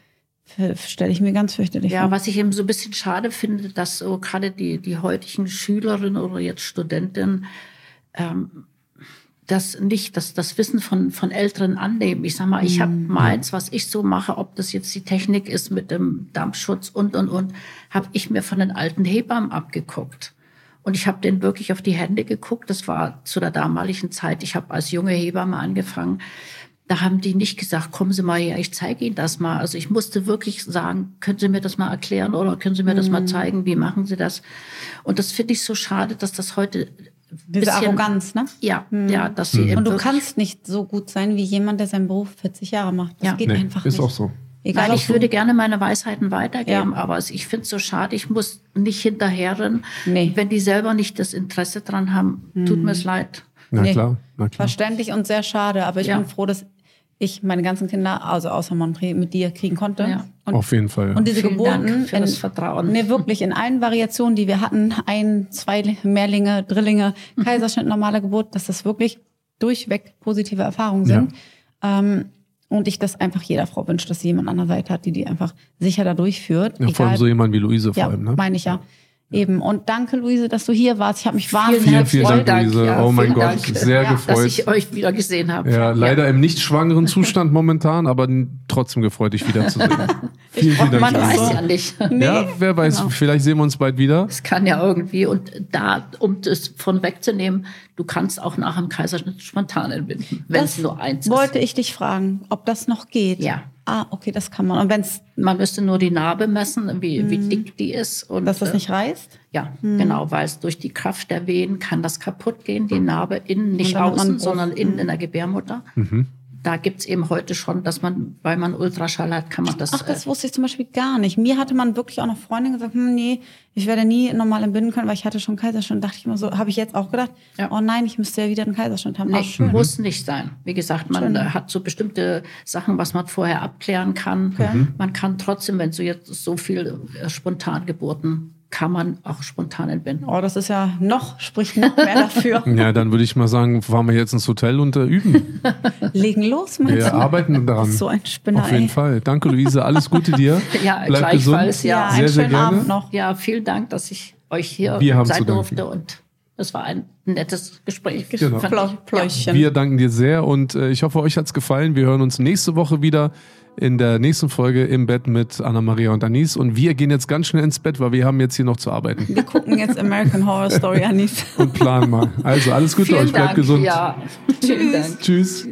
stelle ich mir ganz fürchterlich Ja, vor. was ich eben so ein bisschen schade finde, dass so gerade die, die heutigen Schülerinnen oder jetzt Studentinnen ähm, das nicht, das, das Wissen von, von Älteren annehmen. Ich sag mal, ich habe meins, was ich so mache, ob das jetzt die Technik ist mit dem Dampfschutz und, und, und, habe ich mir von den alten Hebammen abgeguckt. Und ich habe denen wirklich auf die Hände geguckt. Das war zu der damaligen Zeit. Ich habe als junge Hebamme angefangen. Da haben die nicht gesagt, kommen Sie mal her, ich zeige Ihnen das mal. Also ich musste wirklich sagen, können Sie mir das mal erklären oder können Sie mir das Mhm. mal zeigen, wie machen Sie das? Und das finde ich so schade, dass das heute Diese bisschen- Arroganz, ne? ja, ja, dass sie eben Und du kannst nicht so gut sein wie jemand, der seinen Beruf 40 Jahre macht. Das Ja. geht Nee, einfach ist nicht. auch so. Egal, Nein, ich würde gerne meine Weisheiten weitergeben, Ja. aber ich finde es so schade, ich muss nicht hinterherrennen. Nee. Wenn die selber nicht das Interesse dran haben, tut Mhm. mir es leid. Na Nee. klar, na klar. verständlich und sehr schade, aber ich Ja. bin froh, dass ich meine ganzen Kinder, also außer Montre, mit dir kriegen konnte. Ja. Und, Auf jeden Fall. und diese Vielen Geburten Dank für in, das Vertrauen. Nee, wirklich in allen Variationen, die wir hatten, ein, zwei Mehrlinge, Drillinge, Mhm. Kaiserschnitt, normale Geburt, dass das wirklich durchweg positive Erfahrungen sind. Ähm, und ich das einfach jeder Frau wünsche, dass sie jemand an der Seite hat, die die einfach sicher da durchführt. ja, vor allem so jemand wie Luise vor ja, allem, ne? meine ich ja. Eben. Und danke, Luise, dass du hier warst. Ich habe mich wahnsinnig Vielen, vielen gefreut. Dank, Luise. ja, oh mein vielen Gott, Dank, sehr ja, gefreut. Dass ich euch wieder gesehen habe. Ja, leider im nicht schwangeren Zustand momentan, aber trotzdem gefreut, dich wiederzusehen. vielen, vielen Dank. Man weiß ja nicht. Ja, wer weiß, genau. vielleicht sehen wir uns bald wieder. Es kann ja irgendwie, und da, um das von wegzunehmen, du kannst auch nach dem Kaiserschnitt spontan entbinden, wenn es nur eins wollte ist. ich dich fragen, ob das noch geht. Ja. Ah, okay, das kann man. Und wenn es, Man müsste nur die Narbe messen, wie, wie dick die ist. Und, dass das äh, nicht reißt? Ja, genau, weil es durch die Kraft der Wehen kann das kaputt gehen, die Narbe innen, nicht außen, sondern innen in der Gebärmutter. Da gibt es eben heute schon, dass man, weil man Ultraschall hat, kann man das. Ach, das äh, wusste ich zum Beispiel gar nicht. Mir hatte man wirklich auch noch Freundin gesagt, hm, nee, ich werde nie normal entbinden können, weil ich hatte schon Kaiserschnitt. Dachte ich immer so, habe ich jetzt auch gedacht, Ja. oh nein, ich müsste ja wieder einen Kaiserschnitt haben. Nee, schön. muss nicht sein. Wie gesagt, man äh, hat so bestimmte Sachen, was man vorher abklären kann. Man kann trotzdem, wenn so jetzt so viel äh, Spontangeburten, kann man auch spontan entbinden. Oh, das ist ja noch, spricht noch mehr dafür. Ja, dann würde ich mal sagen, fahren wir jetzt ins Hotel und äh, üben. Legen los, meinst Wir du? arbeiten daran. So ein Spinner, Auf jeden ey. Fall. Danke, Luise. Alles Gute dir. Ja, Bleib gleichfalls, gesund. ja. Ja, einen Sehr, sehr schönen gerne. Abend noch. Ja, vielen Dank, dass ich euch hier Wir sein durfte und es war ein nettes Gespräch. Genau. fand ich. Pläu- Pläuschen. Wir danken dir sehr und äh, ich hoffe, euch hat's gefallen. Wir hören uns nächste Woche wieder in der nächsten Folge im Bett mit Anna-Maria und Anis. Und wir gehen jetzt ganz schnell ins Bett, weil wir haben jetzt hier noch zu arbeiten. Wir gucken jetzt American Horror Story, Anis. Und planen mal. Also alles Gute Vielen euch. Bleibt Dank. gesund. Ja, vielen Dank. Tschüss.